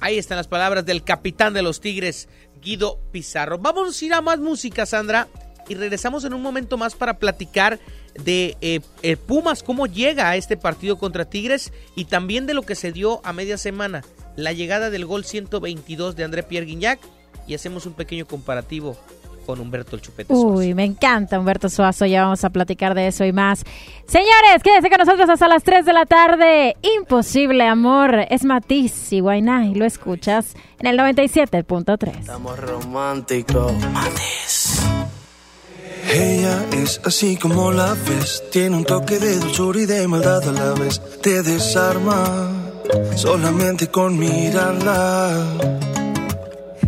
Ahí están las palabras del capitán de los Tigres, Guido Pizarro. Vamos a ir a más música, Sandra, y regresamos en un momento más para platicar de eh, eh, Pumas, cómo llega a este partido contra Tigres y también de lo que se dio a media semana, la llegada del gol 122 de André Pierre Guignac y hacemos un pequeño comparativo con Humberto el Chupete. Suazo. Uy, me encanta Humberto Suazo, ya vamos a platicar de eso y más. Señores, quédense con nosotros hasta las 3 de la tarde. Imposible amor, es Matiz y Guaynay, lo escuchas en el 97.3. Estamos románticos. Ella es así como la ves, tiene un toque de dulzura y de maldad a la vez. Te desarma solamente con mirarla.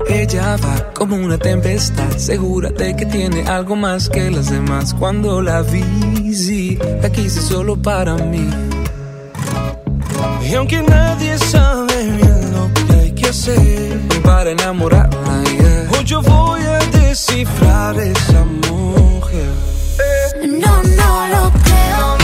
Ella va como una tempestad, segura de que tiene algo más que las demás. Cuando la vi, sí, la quise solo para mí. Y aunque nadie sabe bien lo que hay que hacer para enamorarla, yeah. hoy yo voy a descifrar esa mujer. No, no lo creo.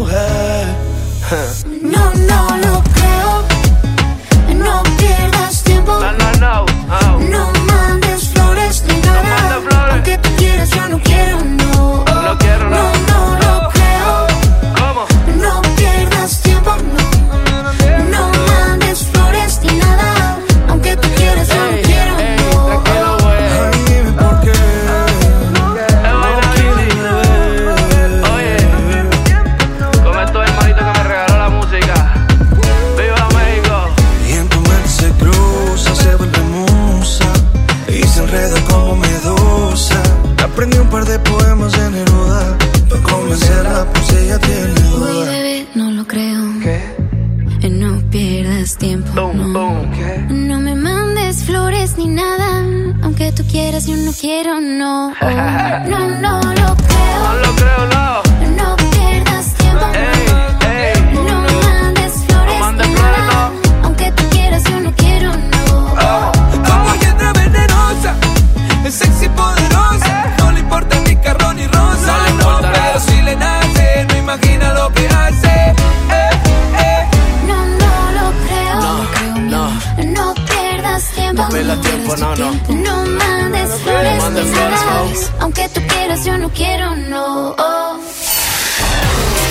No me mandes flores ni nada. Aunque tú quieras, yo no quiero, no. No, no lo creo. No lo creo, no. No pierdas tiempo, no, no. No mandes flores No mandes flores. Aunque tú quieras, yo no quiero, no.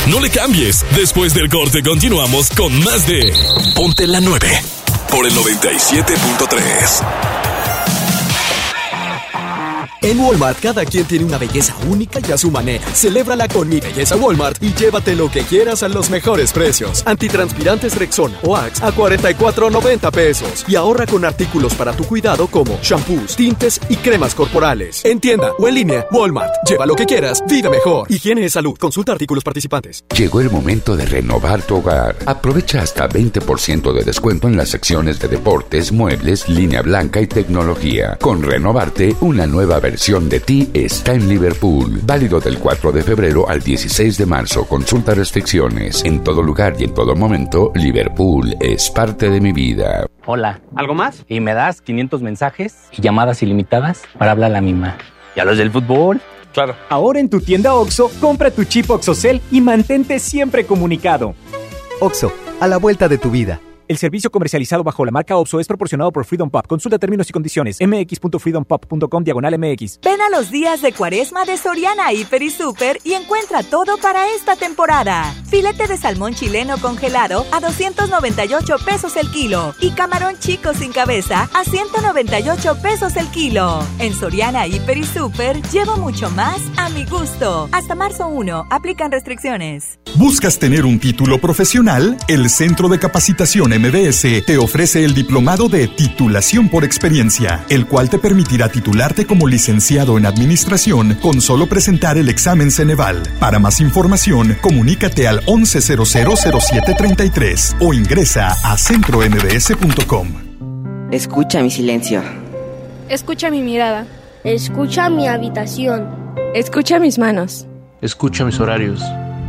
No le cambies. Después del corte continuamos con más de Ponte la 9 por el 97.3. En Walmart, cada quien tiene una belleza única y a su manera. Celébrala con Mi Belleza Walmart y llévate lo que quieras a los mejores precios. Antitranspirantes Rexona o Axe a 44.90 pesos. Y ahorra con artículos para tu cuidado como shampoos, tintes y cremas corporales. En tienda o en línea, Walmart. Lleva lo que quieras, vive mejor. Higiene y salud. Consulta artículos participantes. Llegó el momento de renovar tu hogar. Aprovecha hasta 20% de descuento en las secciones de deportes, muebles, línea blanca y tecnología. Con Renovarte, una nueva versión versión de ti está en Liverpool. Válido del 4 de febrero al 16 de marzo. Consulta restricciones. En todo lugar y en todo momento, Liverpool es parte de mi vida. Hola. ¿Algo más? Y me das 500 mensajes y llamadas ilimitadas para hablar a la misma. ¿Y a los del fútbol? Claro. Ahora en tu tienda OXO, compra tu chip OXOCEL y mantente siempre comunicado. OXO, a la vuelta de tu vida. El servicio comercializado bajo la marca OPSO es proporcionado por Freedom Pop. Consulta términos y condiciones. mx.freedompop.com diagonal mx. Ven a los días de cuaresma de Soriana Hiper y Super y encuentra todo para esta temporada. Filete de salmón chileno congelado a 298 pesos el kilo y camarón chico sin cabeza a 198 pesos el kilo. En Soriana Hiper y Super llevo mucho más a mi gusto. Hasta marzo 1. Aplican restricciones. ¿Buscas tener un título profesional? El Centro de Capacitación MBS te ofrece el diplomado de titulación por experiencia, el cual te permitirá titularte como licenciado en administración con solo presentar el examen Ceneval. Para más información, comunícate al 11000733 o ingresa a centrombs.com. Escucha mi silencio. Escucha mi mirada. Escucha mi habitación. Escucha mis manos. Escucha mis horarios.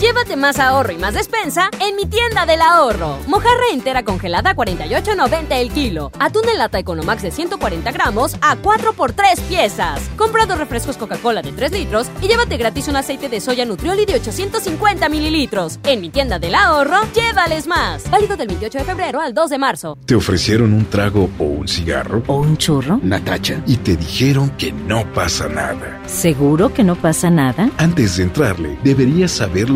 Llévate más ahorro y más despensa en mi tienda del ahorro. Mojarra entera congelada a 48.90 el kilo. Atún en lata Economax de 140 gramos a 4 por 3 piezas. Compra dos refrescos Coca-Cola de 3 litros y llévate gratis un aceite de soya Nutrioli de 850 mililitros. En mi tienda del ahorro, llévales más. Válido del 28 de febrero al 2 de marzo. ¿Te ofrecieron un trago o un cigarro? ¿O un churro? Natacha. Y te dijeron que no pasa nada. ¿Seguro que no pasa nada? Antes de entrarle, deberías saber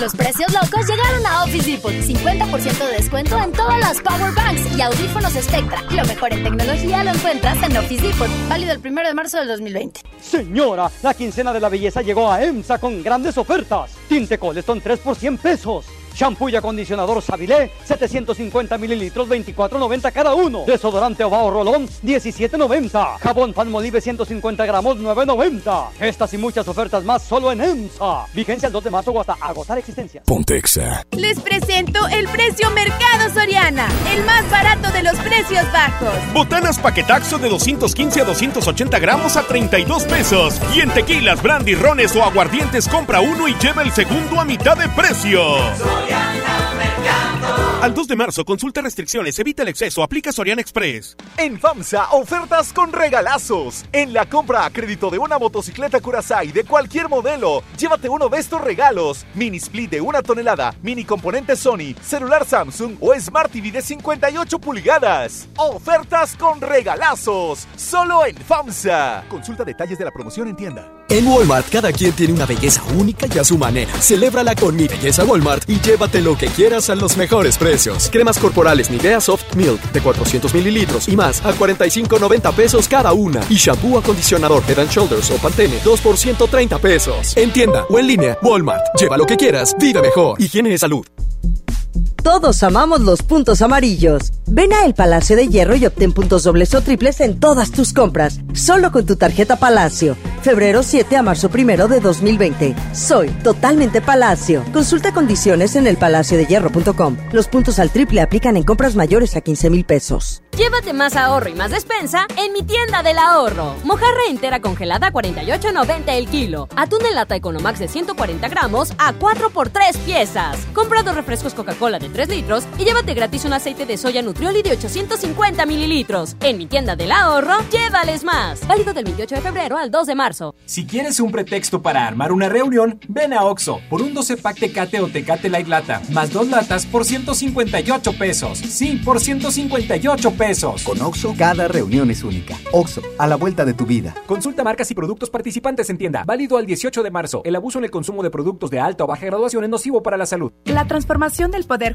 Los precios locos llegaron a Office Depot. 50% de descuento en todas las Power Banks y audífonos Spectra. Lo mejor en tecnología lo encuentras en Office Depot. Válido el 1 de marzo del 2020. Señora, la quincena de la belleza llegó a EMSA con grandes ofertas. Tinte Coleston 3 por 100 pesos. Shampoo y acondicionador Sabilé, 750 mililitros, 24.90 cada uno. Desodorante Ovao Rolón, 17.90. Jabón Palmolive, 150 gramos, 9.90. Estas y muchas ofertas más solo en EMSA. Vigencia el 2 de marzo o hasta agotar existencias. Pontexa. Les presento el precio Mercado Soriana, el más barato de los precios bajos. Botanas paquetaxo de 215 a 280 gramos a 32 pesos. Y en tequilas, brandy, rones o aguardientes compra uno y lleva el segundo a mitad de precio. Yeah. Al 2 de marzo, consulta restricciones, evita el exceso, aplica Soriana Express. En FAMSA, ofertas con regalazos. En la compra a crédito de una motocicleta Curaçao de cualquier modelo, llévate uno de estos regalos. Mini split de una tonelada, mini componente Sony, celular Samsung o Smart TV de 58 pulgadas. Ofertas con regalazos. Solo en FAMSA. Consulta detalles de la promoción en tienda. En Walmart, cada quien tiene una belleza única y a su manera. Celébrala con Mi Belleza Walmart y llévate lo que quieras a los mejores precios. Cremas corporales Nivea Soft Milk de 400 mililitros y más a 45.90 pesos cada una. Y shampoo acondicionador Head and Shoulders o Pantene 2 por 130 pesos. En tienda o en línea, Walmart. Lleva lo que quieras, vive mejor. Higiene de salud. Todos amamos los puntos amarillos. Ven a El Palacio de Hierro y obtén puntos dobles o triples en todas tus compras, solo con tu tarjeta Palacio. Febrero 7 a marzo 1 de 2020. Soy totalmente Palacio. Consulta condiciones en elpalaciodehierro.com. Los puntos al triple aplican en compras mayores a 15 mil pesos. Llévate más ahorro y más despensa en mi tienda del ahorro. Mojarra entera congelada a 48.90 el kilo. Atún en lata Economax de 140 gramos a 4 por 3 piezas. Compra dos refrescos Coca-Cola de 3 litros y llévate gratis un aceite de soya Nutrioli de 850 mililitros. En mi tienda del ahorro, llévales más. Válido del 28 de febrero al 2 de marzo. Si quieres un pretexto para armar una reunión, ven a Oxo por un 12 pack Tecate o Tecate Light Lata, más dos latas por 158 pesos. Sí, por 158 pesos. Con Oxo, cada reunión es única. Oxo, a la vuelta de tu vida. Consulta marcas y productos participantes en tienda. Válido al 18 de marzo. El abuso en el consumo de productos de alta o baja graduación es nocivo para la salud. La transformación del Poder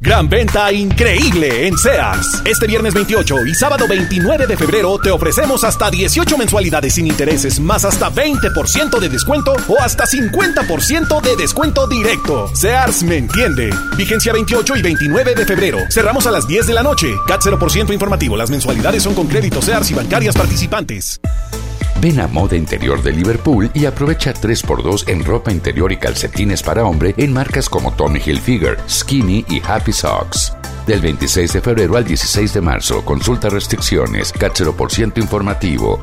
Gran venta increíble en Sears. Este viernes 28 y sábado 29 de febrero te ofrecemos hasta 18 mensualidades sin intereses, más hasta 20% de descuento o hasta 50% de descuento directo. Sears me entiende. Vigencia 28 y 29 de febrero. Cerramos a las 10 de la noche. CAT 0% informativo. Las mensualidades son con créditos Sears y bancarias participantes. Ven a Moda Interior de Liverpool y aprovecha 3x2 en ropa interior y calcetines para hombre en marcas como Tommy Hilfiger, Skinny y Happy Socks. Del 26 de febrero al 16 de marzo, consulta restricciones, CAT 0% informativo.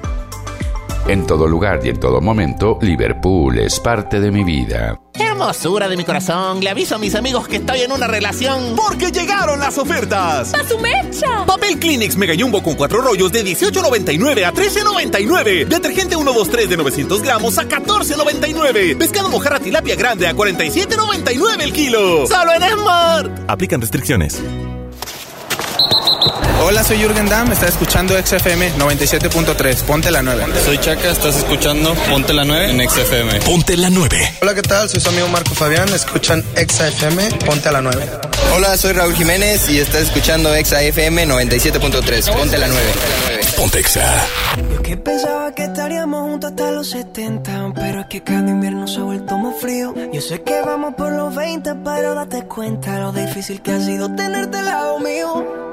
En todo lugar y en todo momento, Liverpool es parte de mi vida. Hermosura de mi corazón, le aviso a mis amigos que estoy en una relación. Porque llegaron las ofertas. ¡A su mecha! Papel Kleenex Mega Jumbo con cuatro rollos de 18.99 a 13.99. Detergente 123 de 900 gramos a 14.99. Pescado mojarra tilapia grande a 47.99 el kilo. Solo en Smart. Aplican restricciones. Hola, soy Jürgen Damm, estás escuchando XFM 97.3, ponte la 9. Soy Chaca, estás escuchando Ponte la 9 en XFM. Ponte la 9. Hola, ¿qué tal? Soy su amigo Marco Fabián, escuchan XFM, ponte la 9. Hola, soy Raúl Jiménez y estás escuchando XFM 97.3, ponte la 9. Ponte Exa. Yo que pensaba que estaríamos juntos hasta los 70, pero es que cada invierno se ha vuelto más frío. Yo sé que vamos por los 20, pero date cuenta lo difícil que ha sido tenerte al lado mío.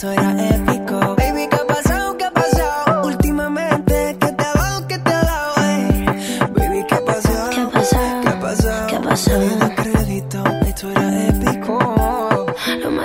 Crédito, esto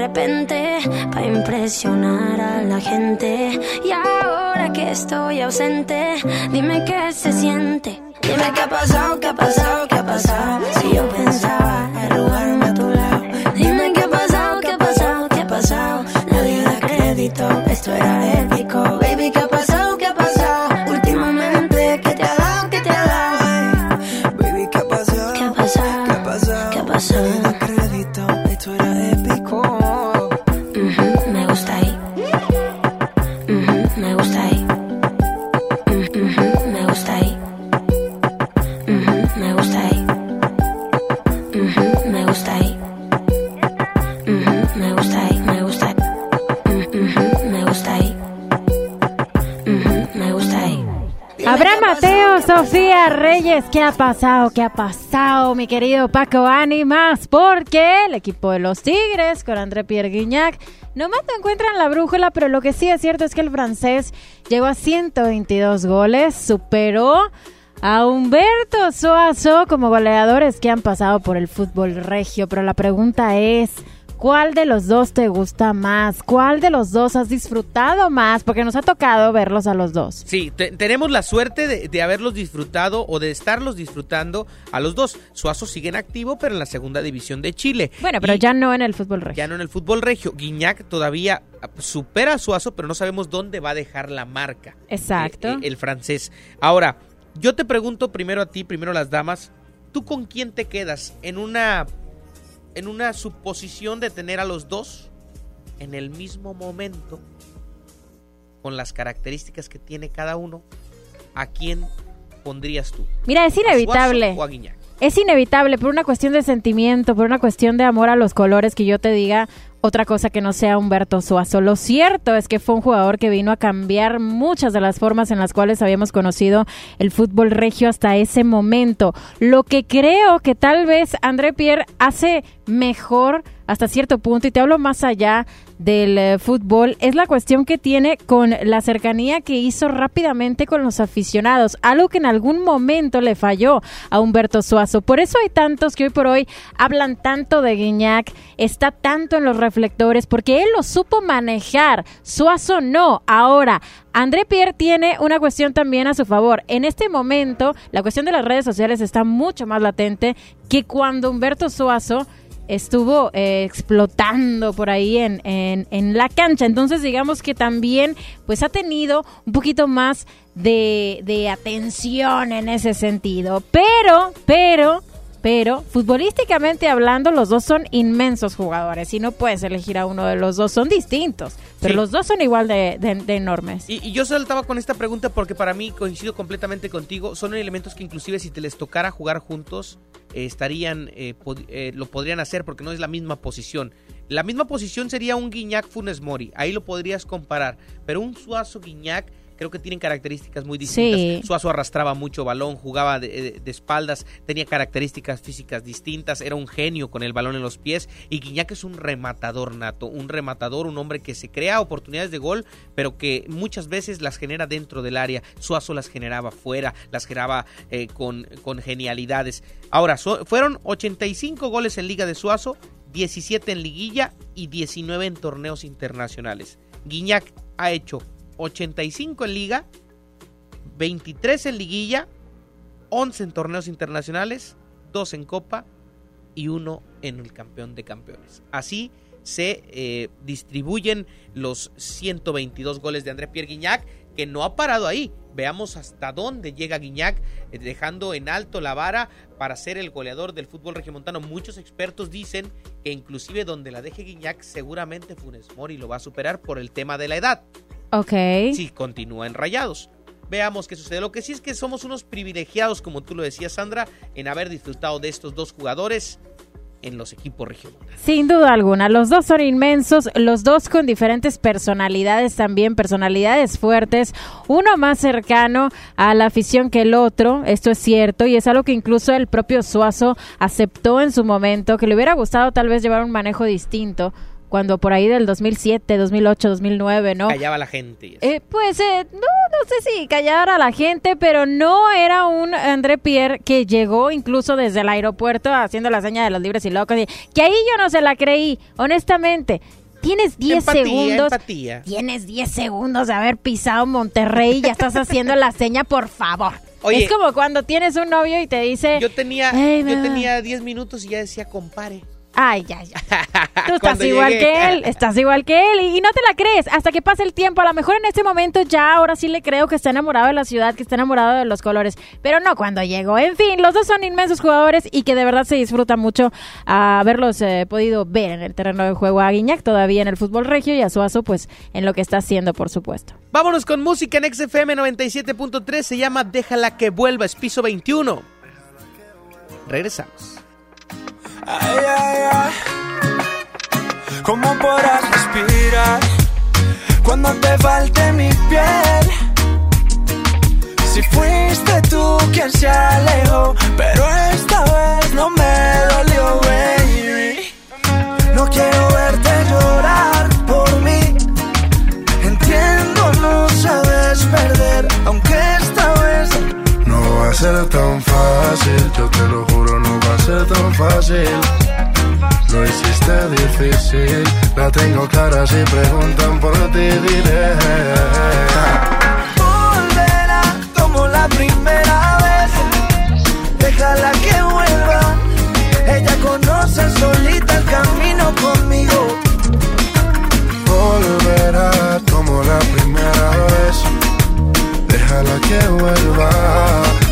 Repente para impresionar a la gente. Y ahora que estoy ausente, dime qué se siente. Dime qué ha pasado, qué ha pasado, qué ha pasado. Si yo pensaba arrugarme a tu lado. Dime qué ha pasado, qué ha pasado, qué ha pasado. Nadie da crédito, esto era épico. Baby, ¿qué ha pasado, qué ha pasado? Últimamente, ¿qué te ha dado, qué te ha dado? Baby, ¿qué ha pasado? ¿Qué ha pasado? ¿Qué ha pasado? ¿Qué ha pasado? Sofía Reyes, ¿qué ha pasado? ¿Qué ha pasado, mi querido Paco Ánimas? Porque el equipo de los Tigres con André Pierre Guignac nomás no encuentran la brújula, pero lo que sí es cierto es que el francés llegó a 122 goles, superó a Humberto Soazo como goleadores que han pasado por el fútbol regio, pero la pregunta es... ¿Cuál de los dos te gusta más? ¿Cuál de los dos has disfrutado más? Porque nos ha tocado verlos a los dos. Sí, tenemos la suerte de, haberlos disfrutado o de estarlos disfrutando a los dos. Suazo sigue en activo, pero en la segunda división de Chile. Bueno, pero ya no en el fútbol regio. Ya no en el fútbol regio. Guiñac todavía supera a Suazo, pero no sabemos dónde va a dejar la marca. Exacto. Eh, el francés. Ahora, yo te pregunto primero a ti, primero a las damas, ¿tú con quién te quedas? ¿En una en una suposición de tener a los dos en el mismo momento, con las características que tiene cada uno, ¿a quién pondrías tú? Mira, es inevitable. es inevitable por una cuestión de sentimiento, por una cuestión de amor a los colores que yo te diga, otra cosa que no sea Humberto Suazo. Lo cierto es que fue un jugador que vino a cambiar muchas de las formas en las cuales habíamos conocido el fútbol regio hasta ese momento. Lo que creo que tal vez André Pierre hace mejor hasta cierto punto, y te hablo más allá del eh, fútbol, es la cuestión que tiene con la cercanía que hizo rápidamente con los aficionados, algo que en algún momento le falló a Humberto Suazo. Por eso hay tantos que hoy por hoy hablan tanto de Guiñac, está tanto en los reflectores, porque él lo supo manejar, Suazo no. Ahora, André Pierre tiene una cuestión también a su favor. En este momento, la cuestión de las redes sociales está mucho más latente que cuando Humberto Suazo estuvo eh, explotando por ahí en, en, la cancha. Entonces digamos que también pues ha tenido un poquito más de, de atención en ese sentido. Pero, pero pero futbolísticamente hablando, los dos son inmensos jugadores y no puedes elegir a uno de los dos, son distintos, pero los dos son igual de, enormes. Y, yo saltaba con esta pregunta porque para mí coincido completamente contigo, son elementos que inclusive si te les tocara jugar juntos, eh, estarían, eh, eh, lo podrían hacer porque no es la misma posición. La misma posición sería un Guiñac Funes Mori, ahí lo podrías comparar, pero un Suazo Guiñac creo que tienen características muy distintas. Suazo arrastraba mucho balón, jugaba de, espaldas, tenía características físicas distintas, era un genio con el balón en los pies y Guiñac es un rematador nato, un rematador, un hombre que se crea oportunidades de gol, pero que muchas veces las genera dentro del área. Suazo las generaba fuera, las generaba eh, con, con genialidades. Ahora, fueron 85 goles en Liga de Suazo, 17 en liguilla y 19 en torneos internacionales. Guiñac ha hecho 85 en liga, 23 en liguilla, 11 en torneos internacionales, 2 en copa y 1 en el campeón de campeones. Así se eh, distribuyen los 122 goles de André Pierre Guignac, que no ha parado ahí. Veamos hasta dónde llega Guignac, eh, dejando en alto la vara para ser el goleador del fútbol regiomontano. Muchos expertos dicen que inclusive donde la deje Guignac, seguramente Funes Mori lo va a superar por el tema de la edad. Ok. Si continúa en rayados. Veamos qué sucede. Lo que sí es que somos unos privilegiados, como tú lo decías, Sandra, en haber disfrutado de estos dos jugadores en los equipos regionales. Sin duda alguna, los dos son inmensos, los dos con diferentes personalidades también, personalidades fuertes, uno más cercano a la afición que el otro, esto es cierto, y es algo que incluso el propio Suazo aceptó en su momento, que le hubiera gustado tal vez llevar un manejo distinto cuando por ahí del 2007, 2008, 2009, ¿no? Callaba la gente. Eh, pues eh, no, no sé si callara a la gente, pero no era un André Pierre que llegó incluso desde el aeropuerto haciendo la seña de los libres y locos. Y, que ahí yo no se la creí, honestamente. Tienes 10 segundos. Tienes 10 segundos de haber pisado Monterrey y ya estás haciendo la seña, por favor. es como cuando tienes un novio y te dice. Yo tenía, yo tenía 10 minutos y ya decía compare. Ay, ya, ya. Tú estás igual que él, estás igual que él y, no te la crees hasta que pase el tiempo. A lo mejor en este momento ya ahora sí le creo que está enamorado de la ciudad, que está enamorado de los colores, pero no cuando llegó. En fin, los dos son inmensos jugadores y que de verdad se disfruta mucho haberlos eh, podido ver en el terreno de juego a Guiñac todavía en el fútbol regio y a Suazo pues en lo que está haciendo, por supuesto. Vámonos con música en XFM 97.3, se llama Déjala que vuelva, es piso 21. Regresamos. Ay, ay, ay. ¿Cómo podrás respirar cuando te falte mi piel? Si fui quien se alejó, pero esta vez no me dolió, baby. No quiero verte va a ser tan fácil. Yo te lo juro, no va a ser tan fácil. Lo hiciste difícil, la tengo clara si preguntan por ti diré. volverá como la primera vez. Déjala que vuelva. Ella conoce solita el camino conmigo. Volverá como la primera vez. Déjala que vuelva.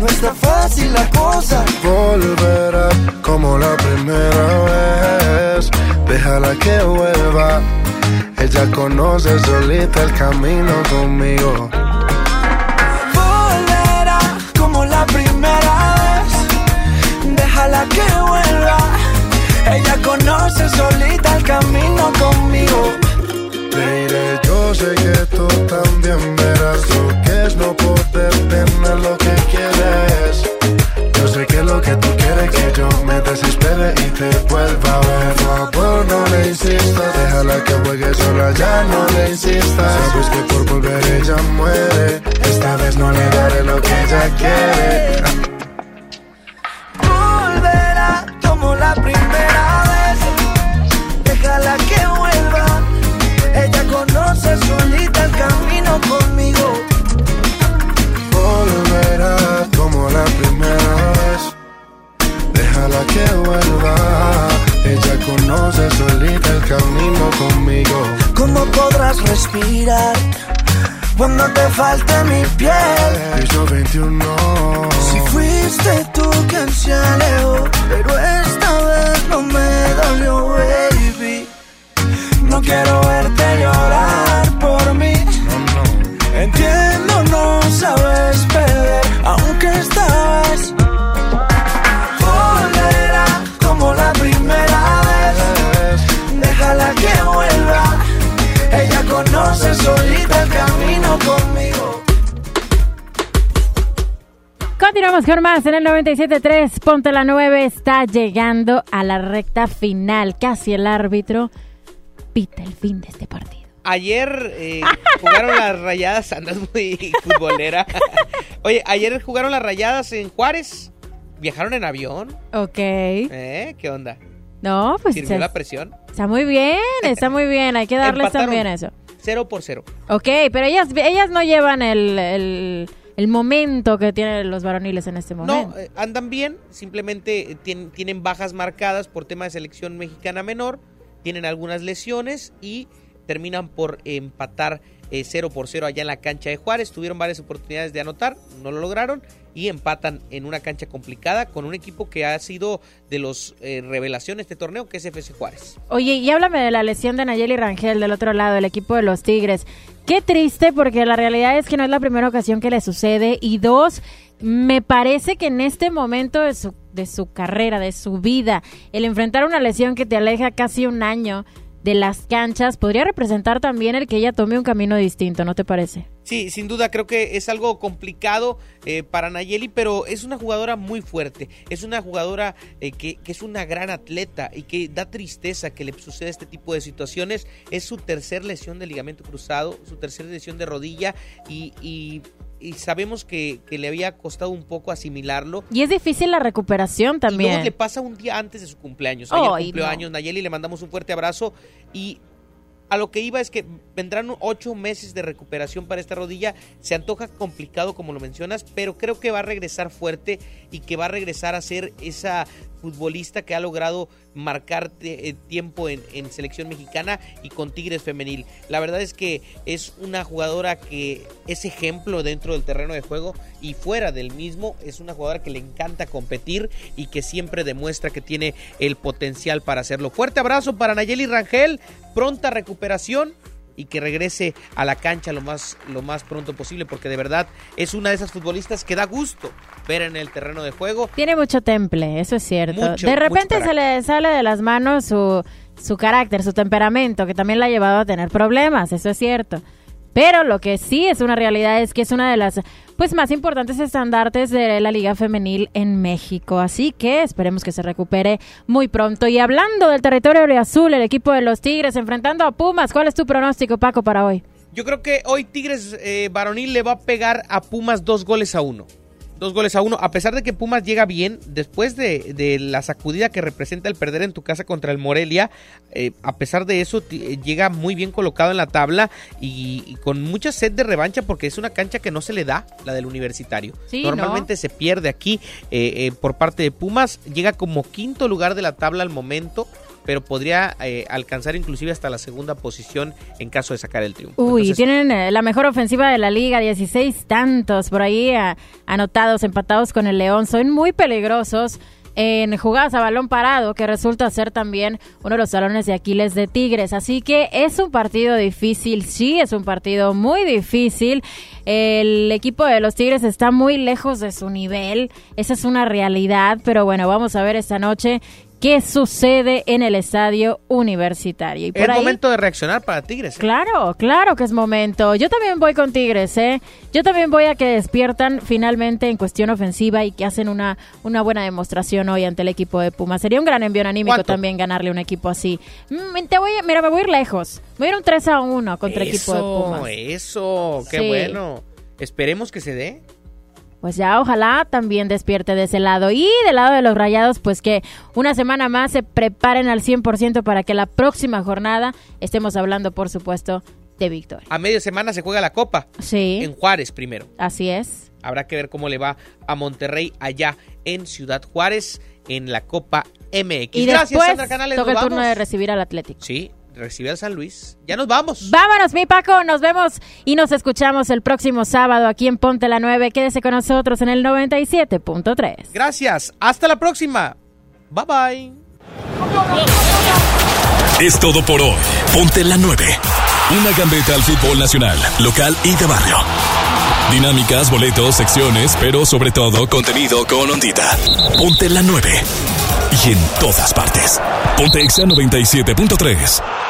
no está fácil la cosa. Volverá como la primera vez. Déjala que vuelva. Ella conoce solita el camino conmigo. Volverá como la primera vez. Déjala que vuelva. Ella conoce solita el camino conmigo. Diré, yo sé que tú también verás lo que es no poder tener lo que quieres. Y te vuelva a ver. Por favor, no le insistas, déjala que juegue sola, ya no le insistas. Sabes que por volver ella muere. Esta vez no le daré lo que ella quiere. Volverá como la primera vez. Déjala que vuelva. Ella conoce solita el camino conmigo. Volverá como la primera vez. Déjala que vuelva. Ella conoce solita el camino conmigo. ¿Cómo podrás respirar cuando te falte mi piel? Piso 21. Si fuiste tú quien se alejó, pero esta vez no me dolió, baby. No quiero verte llorar por mí. Entiendo, no sabes conoce solita el camino conmigo. Continuamos con más en el 97.3. Ponte la 9 está llegando a la recta final. Casi el árbitro pita el fin de este partido. Ayer eh, jugaron las rayadas, andas muy futbolera. Oye, ayer jugaron las rayadas en Juárez. ¿Viajaron en avión? Ok. ¿Eh? ¿Qué onda? No, pues ¿Sirvió es- la presión? está muy bien, está muy bien. Hay que darles también eso. Cero por cero. Ok, pero ellas, ellas no llevan el, el, el momento que tienen los varoniles en este momento. No, eh, andan bien, simplemente eh, tienen, tienen bajas marcadas por tema de selección mexicana menor, tienen algunas lesiones y terminan por empatar eh, 0 por 0 allá en la cancha de Juárez. Tuvieron varias oportunidades de anotar, no lo lograron y empatan en una cancha complicada con un equipo que ha sido de los eh, revelaciones de este torneo, que es FC Juárez. Oye, y háblame de la lesión de Nayeli Rangel del otro lado, del equipo de los Tigres. Qué triste porque la realidad es que no es la primera ocasión que le sucede. Y dos, me parece que en este momento de su, de su carrera, de su vida, el enfrentar una lesión que te aleja casi un año de las canchas podría representar también el que ella tome un camino distinto, ¿no te parece? Sí, sin duda creo que es algo complicado eh, para Nayeli, pero es una jugadora muy fuerte. Es una jugadora eh, que, que es una gran atleta y que da tristeza que le suceda este tipo de situaciones. Es su tercer lesión de ligamento cruzado, su tercera lesión de rodilla y, y- y sabemos que, que le había costado un poco asimilarlo. Y es difícil la recuperación Y luego también. le pasa un día antes de su cumpleaños. Ayer Ay, cumplió no. años Nayeli, le mandamos un fuerte abrazo. Y a lo que iba es que vendrán ocho meses de recuperación para esta rodilla. Se antoja complicado, como lo mencionas, pero creo que va a regresar fuerte y que va a regresar a ser esa futbolista que ha logrado marcar eh, tiempo en, en, selección mexicana y con Tigres femenil. La verdad es que es una jugadora que es ejemplo dentro del terreno de juego y fuera del mismo. Es una jugadora que le encanta competir y que siempre demuestra que tiene el potencial para hacerlo. Fuerte abrazo para Nayeli Rangel, pronta recuperación y que regrese a la cancha lo más, lo más pronto posible, porque de verdad es una de esas futbolistas que da gusto ver en el terreno de juego. Tiene mucho temple, eso es cierto. de repente se le sale de las manos su, su carácter, su temperamento, que también la ha llevado a tener problemas, eso es cierto. Pero lo que sí es una realidad es que es una de las pues más importantes estandartes de la Liga Femenil en México. Así que esperemos que se recupere muy pronto. Y hablando del territorio azul, el equipo de los Tigres enfrentando a Pumas, ¿cuál es tu pronóstico, Paco, para hoy? Yo creo que hoy Tigres eh, varonil le va a pegar a Pumas dos goles a uno dos goles a uno. A pesar de que Pumas llega bien, después de, la sacudida que representa el perder en tu casa contra el Morelia, eh, a pesar de eso, eh, llega muy bien colocado en la tabla y, con mucha sed de revancha porque es una cancha que no se le da, la del universitario. Normalmente se pierde aquí eh, por parte de Pumas, llega como quinto lugar de la tabla al momento pero podría eh, alcanzar inclusive hasta la segunda posición en caso de sacar el triunfo. Uy, tienen eh, la mejor ofensiva de la liga, 16 tantos por ahí anotados, empatados con el León, son muy peligrosos en jugadas a balón parado, que resulta ser también uno de los salones de Aquiles de Tigres. Así que es un partido difícil, sí, es un partido muy difícil. El equipo de los Tigres está muy lejos de su nivel, esa es una realidad, pero bueno, vamos a ver esta noche qué sucede en el estadio universitario. Y es momento de reaccionar para Tigres. ¿eh? Claro, claro que es momento. Yo también voy con Tigres, ¿eh? Yo también voy a que despiertan finalmente en cuestión ofensiva y que hacen una, una buena demostración hoy ante el equipo de Pumas. Sería un gran envío anímico también ganarle un equipo así. Mm, te voy mira, me voy a ir lejos. Me voy a ir un 3 a 1 contra el equipo de Pumas. Eso, qué bueno. Esperemos que se dé pues ya ojalá también despierte de ese lado. Y del lado de los rayados, pues que una semana más se preparen al 100% para que la próxima jornada estemos hablando, por supuesto, de victoria. A media semana se juega la Copa. Sí. En Juárez primero. Así es. Habrá que ver cómo le va a Monterrey allá en Ciudad Juárez en la Copa MX. Y Gracias, Sandra Canales. Toca el turno de recibir al Atlético. Sí, recibe al San Luis. Ya nos vamos. Vámonos, mi Paco. Nos vemos y nos escuchamos el próximo sábado aquí en Ponte la 9. Quédese con nosotros en el 97.3. Gracias. Hasta la próxima. Bye bye. Es todo por hoy. Ponte la 9. Una gambeta al fútbol nacional, local y de barrio. Dinámicas, boletos, secciones, pero sobre todo contenido con ondita. Ponte la 9 y en todas partes. Ponte Exa 97.3.